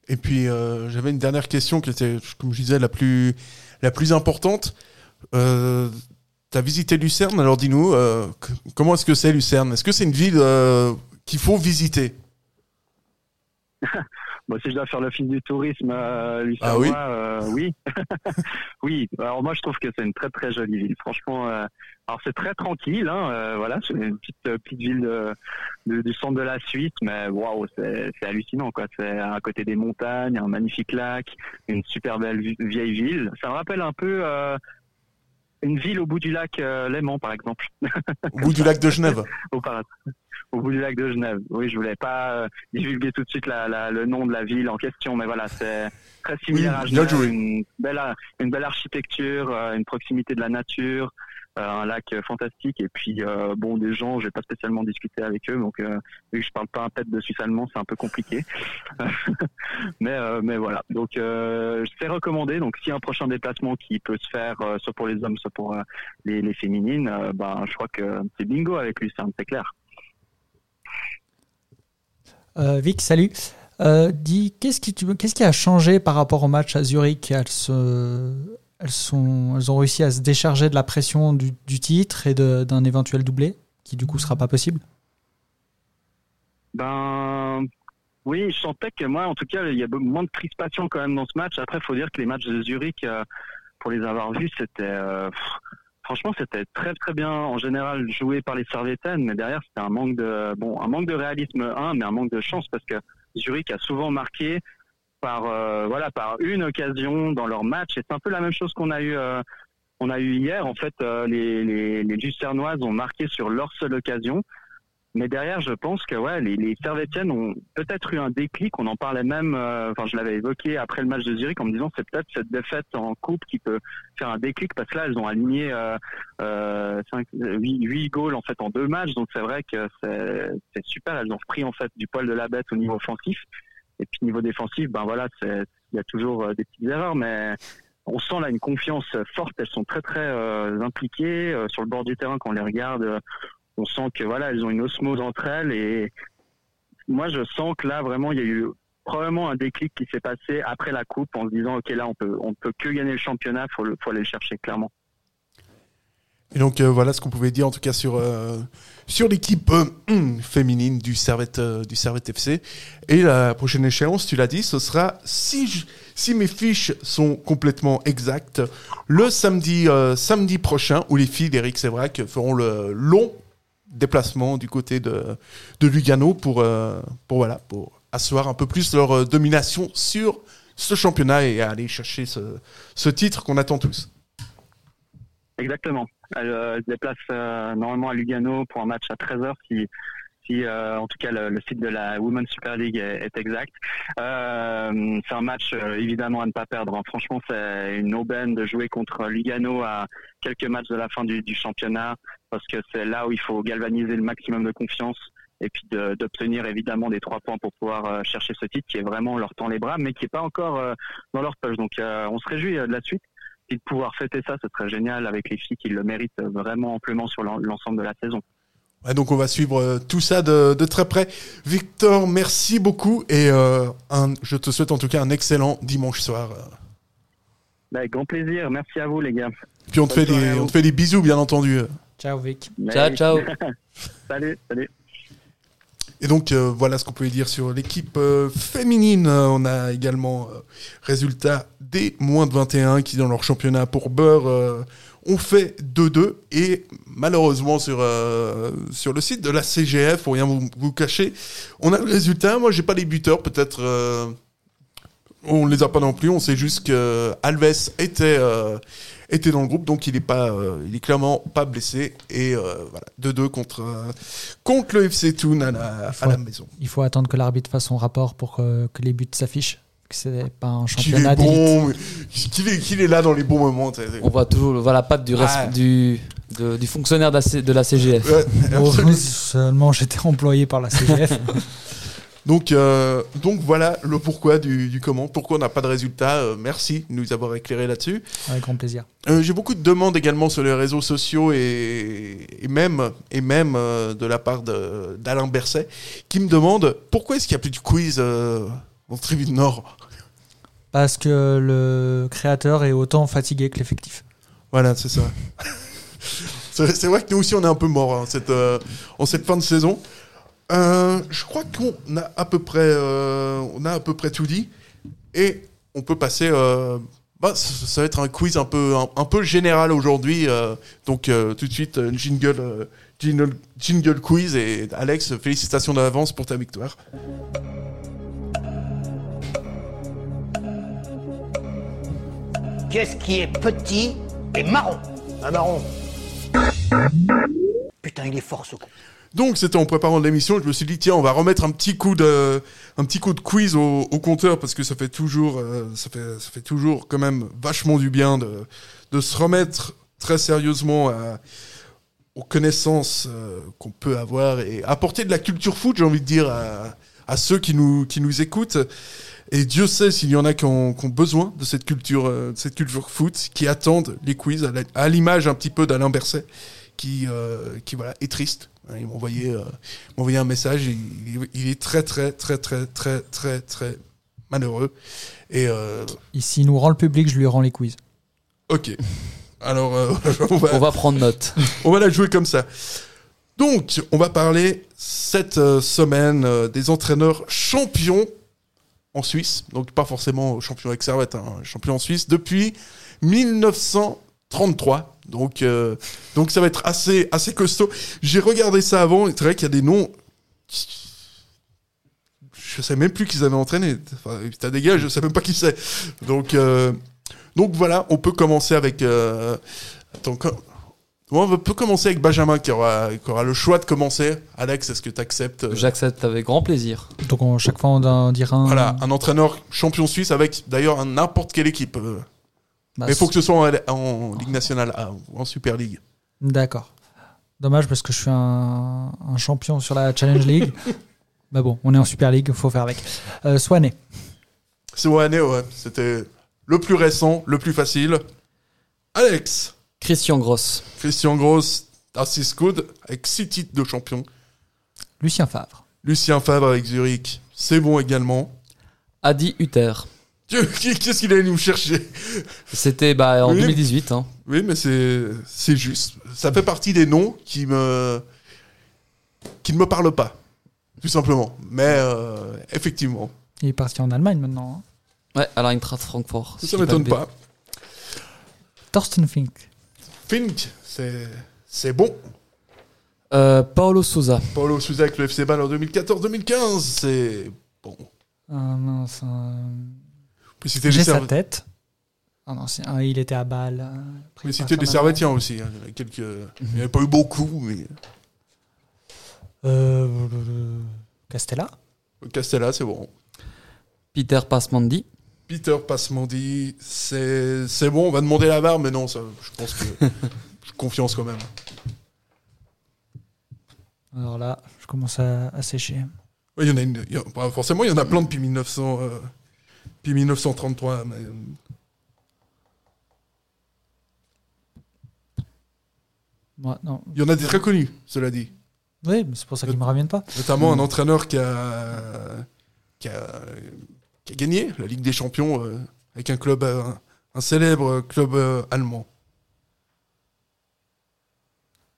Et puis euh, j'avais une dernière question qui était, comme je disais, la plus la plus importante. Euh, T'as visité Lucerne, alors dis-nous, euh, comment est-ce que c'est Lucerne? Est-ce que c'est une ville qu'il faut visiter? [LAUGHS] Bon, si je dois faire le film du tourisme, euh, Lucernois, Ah oui euh, oui. [LAUGHS] oui. Alors moi, je trouve que c'est une très très jolie ville. Franchement, euh, alors c'est très tranquille. Hein, euh, voilà, c'est une petite euh, petite ville de, de- du centre de la Suisse, mais waouh, c'est c'est hallucinant quoi. C'est à côté des montagnes, un magnifique lac, une super belle vi- vieille ville. Ça me rappelle un peu. Une ville au bout du lac euh, Léman, par exemple. Au bout du lac de Genève. [LAUGHS] au, au bout du lac de Genève. Oui, je voulais pas euh, divulguer tout de suite la, la- le nom de la ville en question, mais voilà, c'est très similaire Oui, à Genève. Une belle, une belle architecture, euh, une proximité de la nature, un lac euh, fantastique, et puis euh, bon, des gens, j'ai pas spécialement discuté avec eux, donc euh, vu que je parle pas un pet de suisse allemand, c'est un peu compliqué. [LAUGHS] mais euh, mais voilà, donc euh, c'est recommandé. Donc si un prochain déplacement qui peut se faire, euh, soit pour les hommes, soit pour euh, les, féminines, euh, ben je crois que c'est bingo avec Lucerne, c'est clair. Euh, Vic, salut. Euh, dis, qu'est-ce qui, qui a changé par rapport au match à Zurich? Elles, sont, elles ont réussi à se décharger de la pression du, du titre et d'un éventuel doublé, qui du coup sera pas possible Ben oui, je sentais que moi, en tout cas, il y a moins de crispation quand même dans ce match. Après, il faut dire que les matchs de Zurich, euh, pour les avoir vus, c'était euh, franchement, c'était très très bien en général joué par les Servétaines, mais derrière, c'était un manque de bon, un manque de réalisme un, mais un manque de chance parce que Zurich a souvent marqué par euh, voilà par une occasion dans leur match et c'est un peu la même chose qu'on a eu euh, on a eu hier en fait euh, les les, les Lucernoises ont marqué sur leur seule occasion mais derrière, je pense que ouais, les, les Servétiennes ont peut-être eu un déclic. On en parlait même, euh, enfin, je l'avais évoqué après le match de Zurich en me disant c'est peut-être cette défaite en coupe qui peut faire un déclic parce que là, elles ont aligné euh, euh, 5, 8, 8 goals en fait en deux matchs. Donc c'est vrai que c'est super. Elles ont repris en fait du poil de la bête au niveau offensif. Et puis niveau défensif, ben voilà, il y a toujours euh, des petites erreurs, mais on sent là une confiance forte. Elles sont très très euh, impliquées euh, sur le bord du terrain quand on les regarde. on sent que voilà, elles ont une osmose entre elles et moi je sens que là vraiment il y a eu probablement un déclic qui s'est passé après la coupe en se disant ok là on peut on peut que gagner le championnat, faut le- faut aller le chercher clairement. Et donc euh, voilà ce qu'on pouvait dire en tout cas sur euh, sur l'équipe euh, [CLEARS THROAT] féminine du Servette du Servette FC. Et la prochaine échéance, tu l'as dit, ce sera si je- si mes fiches sont complètement exactes, le samedi samedi prochain où les filles d'Eric Sévrac feront le long déplacement du côté de de Lugano pour pour voilà pour asseoir un peu plus leur domination sur ce championnat et aller chercher ce, ce titre qu'on attend tous. Exactement. Elle euh, se déplace euh, normalement à Lugano pour un match à 13h si, si euh, en tout cas le, le site de la Women's Super League est, est exact. Euh, c'est un match euh, évidemment à ne pas perdre. hein. Franchement, c'est une aubaine de jouer contre Lugano à quelques matchs de la fin du, du championnat parce que c'est là où il faut galvaniser le maximum de confiance et puis d'obtenir évidemment des trois points pour pouvoir euh, chercher ce titre qui est vraiment leur tend les bras mais qui est pas encore euh, dans leur poche. Donc euh, on se réjouit euh, de la suite et de pouvoir fêter ça, ce serait génial avec les filles qui le méritent vraiment amplement sur l'en- l'ensemble de la saison. Ouais, donc on va suivre euh, tout ça de, de très près. Victor, merci beaucoup et euh, un- je te souhaite en tout cas un excellent dimanche soir. euh. Bah, avec grand plaisir, merci à vous les gars. Puis on te, fait des, on te fait des bisous bien entendu. Ciao Vic. Ciao, ciao. [LAUGHS] salut, salut. Et donc euh, voilà ce qu'on pouvait dire sur l'équipe euh, féminine. Euh, on a également résultat des moins de 21 qui dans leur championnat pour Beurre ont fait 2-2 et malheureusement sur sur le site de la CGF pour rien vous, cacher, on a le résultat. Moi j'ai pas les buteurs peut-être. euh, on les a pas non plus. On sait juste que Alves était était dans le groupe, donc il est pas, euh, il est clairement pas blessé et euh, voilà 2-2 contre euh, contre le FC Toon à la, à la maison. Il faut attendre que l'arbitre fasse son rapport pour que, que les buts s'affichent. Que c'est pas un Qu'il championnat est d'élite. bon, qu'il est, qu'il est là dans les bons moments. On voit toujours le- voilà, la patte du, res- Ah. du, de- du fonctionnaire de la, C- de la CGF. Ouais, seulement j'étais employé par la CGF. [LAUGHS] Donc, euh, donc voilà le pourquoi du, du comment. Pourquoi on n'a pas de résultat. Euh, merci de nous avoir éclairé là-dessus. Avec grand plaisir. Euh, J'ai beaucoup de demandes également sur les réseaux sociaux et, et même, et même de la part d'Alain Berset qui me demande pourquoi est-ce qu'il n'y a plus de quiz en Tribune Nord? Parce que le créateur est autant fatigué que l'effectif. Voilà, c'est ça. [LAUGHS] c'est vrai que nous aussi, on est un peu morts hein, cette, en cette fin de saison. Euh, je crois qu'on a à peu près, euh, on a à peu près tout dit, et on peut passer. euh, bah, ça, ça va être un quiz un peu, un, un peu général aujourd'hui. euh, donc euh, tout de suite, jingle, euh, jingle, jingle quiz et Alex, félicitations d'avance pour ta victoire. Qu'est-ce qui est petit et marron? Un marron. Putain, il est fort ce con. Donc c'était en préparant l'émission, je me suis dit tiens on va remettre un petit coup de un petit coup de quiz au, compteur parce que ça fait toujours euh, ça fait ça fait toujours quand même vachement du bien de de se remettre très sérieusement aux connaissances euh, qu'on peut avoir et apporter de la culture foot j'ai envie de dire à, ceux qui nous qui nous écoutent et Dieu sait s'il y en a qui ont, besoin de cette culture euh, cette culture foot qui attendent les quiz à l'image un petit peu d'Alain Berset qui, qui voilà, est triste. Hein, Il m'a envoyé, euh, il m'a envoyé un message. Il, est très, très, très, très, très, très, très malheureux. Et euh, Ici, il nous rend le public, je lui rends les quiz. ok. [LAUGHS] Alors, euh, [LAUGHS] on, va, On va prendre note. [LAUGHS] on va la jouer comme ça. Donc, on va parler cette euh, semaine euh, des entraîneurs champions en Suisse. Donc, pas forcément champion avec Servette, hein, champion en Suisse depuis 1933. Donc, euh, donc ça va être assez, assez costaud. J'ai regardé ça avant, et c'est vrai qu'il y a des noms. Je sais même plus qu'ils avaient entraîné. Enfin, putain, des gars, je sais même pas qui c'est. Donc, euh, donc voilà, on peut commencer avec. Euh, attends, quand- on peut commencer avec Benjamin qui aura, qui aura le choix de commencer. Alex, est-ce que tu acceptes J'accepte avec grand plaisir. Donc, on- chaque fois, on dira un. Voilà, un entraîneur champion suisse avec d'ailleurs un- n'importe quelle équipe. Bah, Mais il faut que ce soit en, en Ligue nationale A ou en Super League. D'accord. Dommage parce que je suis un, un champion sur la Challenge League. [LAUGHS] Mais bon, on est en Super League, faut faire avec. Euh, Swané. Ouais. C'était le plus récent, le plus facile. Alex. Christian Gross. Christian Gross, 6 coudes, avec 6 titres de champion. Lucien Favre. Lucien Favre avec Zurich, c'est bon également. Adi Uther. Qu'est-ce qu'il allait nous chercher C'était bah, en Oui. 2018. Hein. Oui, mais c'est c'est juste. Ça fait partie des noms qui me qui ne me parlent pas, tout simplement. Mais euh, effectivement, Il est parti en Allemagne maintenant. hein. Ouais, à l'Eintracht Francfort. ça dis m'étonne pas. Thorsten Fink. Fink, c'est c'est bon. Euh, Paolo Souza. Paulo Souza avec le FC Bâle en 2014-2015, c'est bon. Ah mince. euh, J'ai sa serv- tête. Non, c'est- ah, il était à Bâle. euh, citer parti des en Servetiens aussi. hein. Quelques. Il n'y en a pas eu beaucoup, mais. Euh, euh, Castella Castella, c'est bon. Peter Pasmandi. Peter Passmandi, c'est c'est bon. On va demander la barre, mais non, ça, je pense que [LAUGHS] j'ai confiance quand même. Alors là, je commence à, à sécher. Ouais, il y en a une, il y a- bah, forcément, il y en a plein depuis 1900, euh, depuis 1933. mais, euh, non. il y en a des très connus, cela dit. Oui, mais c'est pour ça qu'ils me reviennent pas. Notamment un entraîneur qui a, qui a, qui a gagné la Ligue des Champions euh, avec un club, euh, un célèbre club euh, allemand.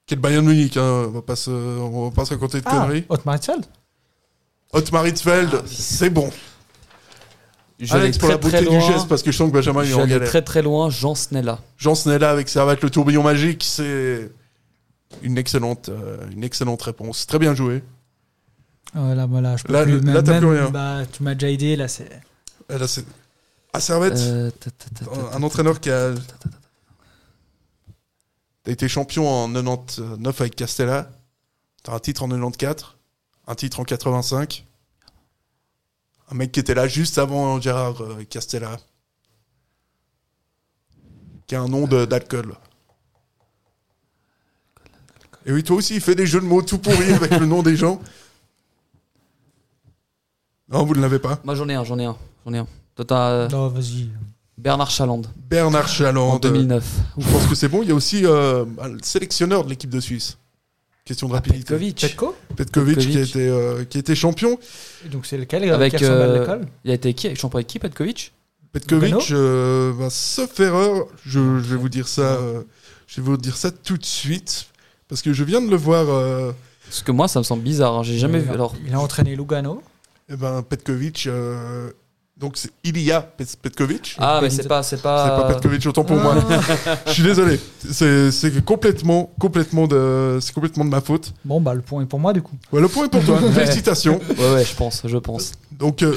Qui est le Bayern Munich, hein, on va pas se, on va pas se raconter de Ah, conneries. Otmar Hitzfeld Otmar Hitzfeld, c'est bon. Alex, pour la beauté du geste, parce que je sens que Benjamin il est en galère. très très loin. Jean Snella. Jean Snella avec Servette le tourbillon magique, c'est une excellente, euh, une excellente réponse. Très bien joué. Voilà, voilà, je peux Là, plus. même- là, même, plus rien. Bah, tu m'as déjà aidé, là, c'est. Là, à Servette, Euh, un entraîneur qui a, T'as été champion en 99 avec Castella. T'as un titre en 94, un titre en 85. Un mec qui était là juste avant Gérard euh, Castella. Qui a un nom de- d'alcool. Et oui, toi aussi, il fait des jeux de mots tout pourris avec le nom des gens. Non, vous ne l'avez pas. Moi j'en ai un, j'en ai un, j'en ai un. Toi t'as euh, Non, vas-y. Bernard Chaland Bernard Chaland. en 2009. Je pense que c'est bon. Il y a aussi euh, bah, le sélectionneur de l'équipe de Suisse. Question de rapidité. Petkovic. Petko Petkovic, qui, été, euh, qui été champion. Donc c'est lequel euh, Avec qui ressemble à euh, l'école il a été qui champion avec qui Petkovic? Petkovic, euh, bah, sauf erreur, je, je vais vous dire ça. euh, je vais vous dire ça tout de suite parce que je viens de le voir. euh, Parce que moi ça me semble bizarre. hein, J'ai jamais il vu. a- Alors Il a entraîné Lugano. eh ben, Petkovic. Euh, donc c'est Ilya Pet- Petkovic. ah mais c'est pas c'est C'est pas pas. Petkovic, autant pour moi. [LAUGHS] je suis désolé. C'est c'est complètement, complètement de, c'est complètement de ma faute. Bon, bah, le point est pour moi, du coup. Ouais, le point est pour toi. [LAUGHS] Ouais. Félicitations. Ouais ouais je pense je pense. Donc, euh,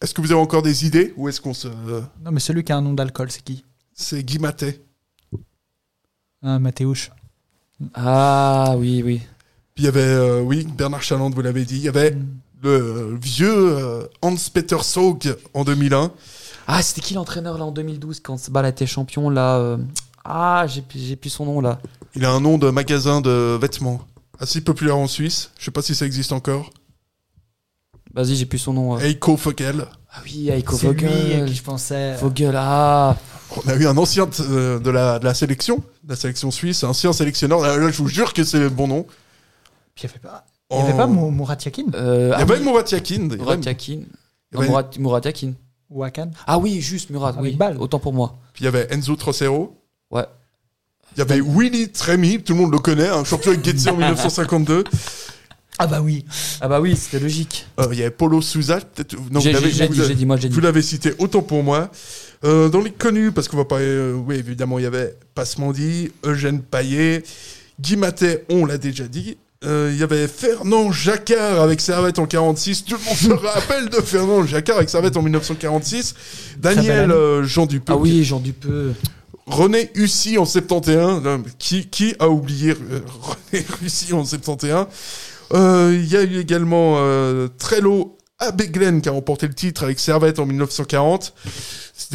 est-ce que vous avez encore des idées ou est-ce qu'on se, Non, mais celui qui a un nom d'alcool, c'est qui? C'est Guy Matet. Ah, Mathéouche. Ah oui oui. Puis il y avait, euh, oui, Bernard Chaland, vous l'avez dit. Il y avait Mm. Le euh, vieux euh, Hans-Peter Saug en 2001. Ah c'était qui l'entraîneur là en 2012 quand Bâle était champion là euh, Ah j'ai plus j'ai plus son nom là. Il a un nom de magasin de vêtements assez populaire en Suisse. Je sais pas si ça existe encore. Vas-y j'ai plus son nom. euh. Eiko Fogel. Ah oui Eiko C'est lui à Vogel. qui je pensais. Vogel ah. On a eu un ancien de, la, de la sélection, de la sélection suisse, un ancien sélectionneur. Là, là, je vous jure que c'est le bon nom. Puis il avait pas, il y avait pas Mou- Murat Yakin? Euh, Il y ah avait oui, Murat Yakin. Il y avait- Murat Yakin. Non, avait- Murat, Murat Yakin. ou Akan Ah oui, juste Murat, Avec oui. Bâle. Autant pour moi. Puis il y avait Enzo Trocero. Ouais. Il y avait Willy Tremi, tout le monde le connaît, un champion avec Getze en [LAUGHS] 1952. Ah, bah oui. Ah bah oui, c'était logique. Euh, il y avait Polo Souza, peut-être. Non, J'ai vous l'avez- j'ai- j'ai vous dit, l'avez- j'ai dit, moi j'ai dit. Vous l'avez cité autant pour moi. Euh, dans les connus, parce qu'on va pas. euh, oui, évidemment, il y avait Passmandi, Eugène Paillet, Guy Matet, on l'a déjà dit. Euh, il y avait Fernand Jacquard avec Servette en 46. Tout le monde se [LAUGHS] rappelle de Fernand Jacquard avec Servette en 1946. Daniel euh, Jean Dupeux. Ah oui, Jean Dupeux. René Hussy en 71. Non, mais Qui, qui a oublié euh, [LAUGHS] René Hussy en 71 Euh, Il y a eu également euh, Trello Abeglen qui a remporté le titre avec Servette en 1940. Si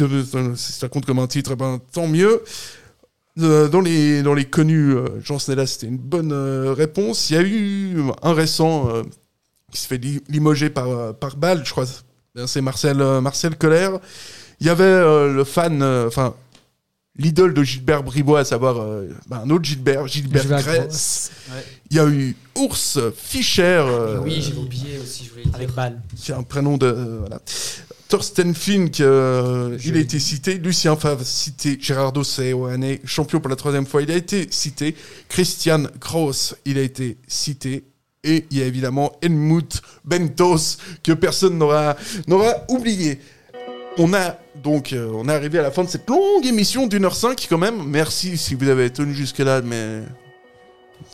si ça compte comme un titre, eh ben, tant mieux. Euh, dans, les, dans les connus, euh, Jean Snella, c'était une bonne euh, réponse. Il y a eu un récent qui se fait li- limoger par, par balle, je crois. C'est Marcel, Marcel Colère. Il y avait le fan, enfin, l'idole de Gilbert Bribois, à savoir bah, un autre Gilbert, Gilbert Gilbert Grèce. Ouais. Il y a eu Ours Fischer. euh, oui, j'ai oublié aussi, je voulais dire. Avec balle. c'est un prénom de. euh, voilà. Thorsten Fink, euh, il a été cité. Lucien Favre, cité. Gerardo Seoane, champion pour la troisième fois, il a été cité. Christian Kraus, il a été cité. Et il y a évidemment Helmut Bentos, que personne n'aura oublié. On a donc, euh, on est arrivé à la fin de cette longue émission d'une heure cinq quand même. Merci si vous avez tenu jusque-là, mais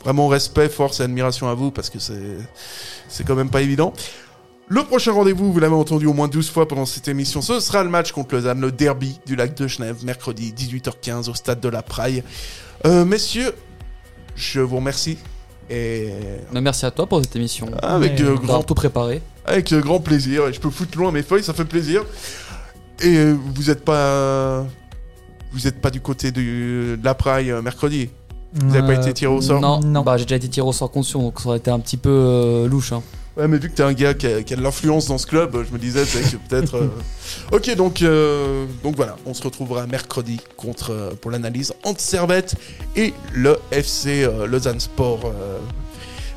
vraiment respect, force et admiration à vous parce que c'est c'est quand même pas évident. Le prochain rendez-vous, vous l'avez entendu au moins 12 fois pendant cette émission, ce sera le match contre Lausanne, le derby du lac de Genève, mercredi 18h15 au stade de la Praille. Euh, messieurs, je vous remercie. Et Merci à toi pour cette émission. avec, Ouais. euh, D'avoir grand, tout préparé. avec euh, grand plaisir, et je peux foutre loin mes feuilles, ça fait plaisir. Et euh, vous n'êtes pas, vous êtes pas du côté du- de la Praille mercredi? Vous n'avez pas été tiré au sort? Non, Non. Bah, j'ai déjà été tiré au sort conscient, donc ça aurait été un petit peu euh, louche. hein. Ouais, mais vu que t'es un gars qui a, qui a de l'influence dans ce club, je me disais que peut-être. euh, Ok, donc euh, donc voilà, on se retrouvera mercredi contre euh, pour l'analyse entre Servette et le FC euh, Lausanne Sport. euh.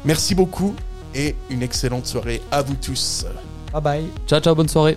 Merci beaucoup et une excellente soirée à vous tous. Bye bye. Ciao, ciao, bonne soirée.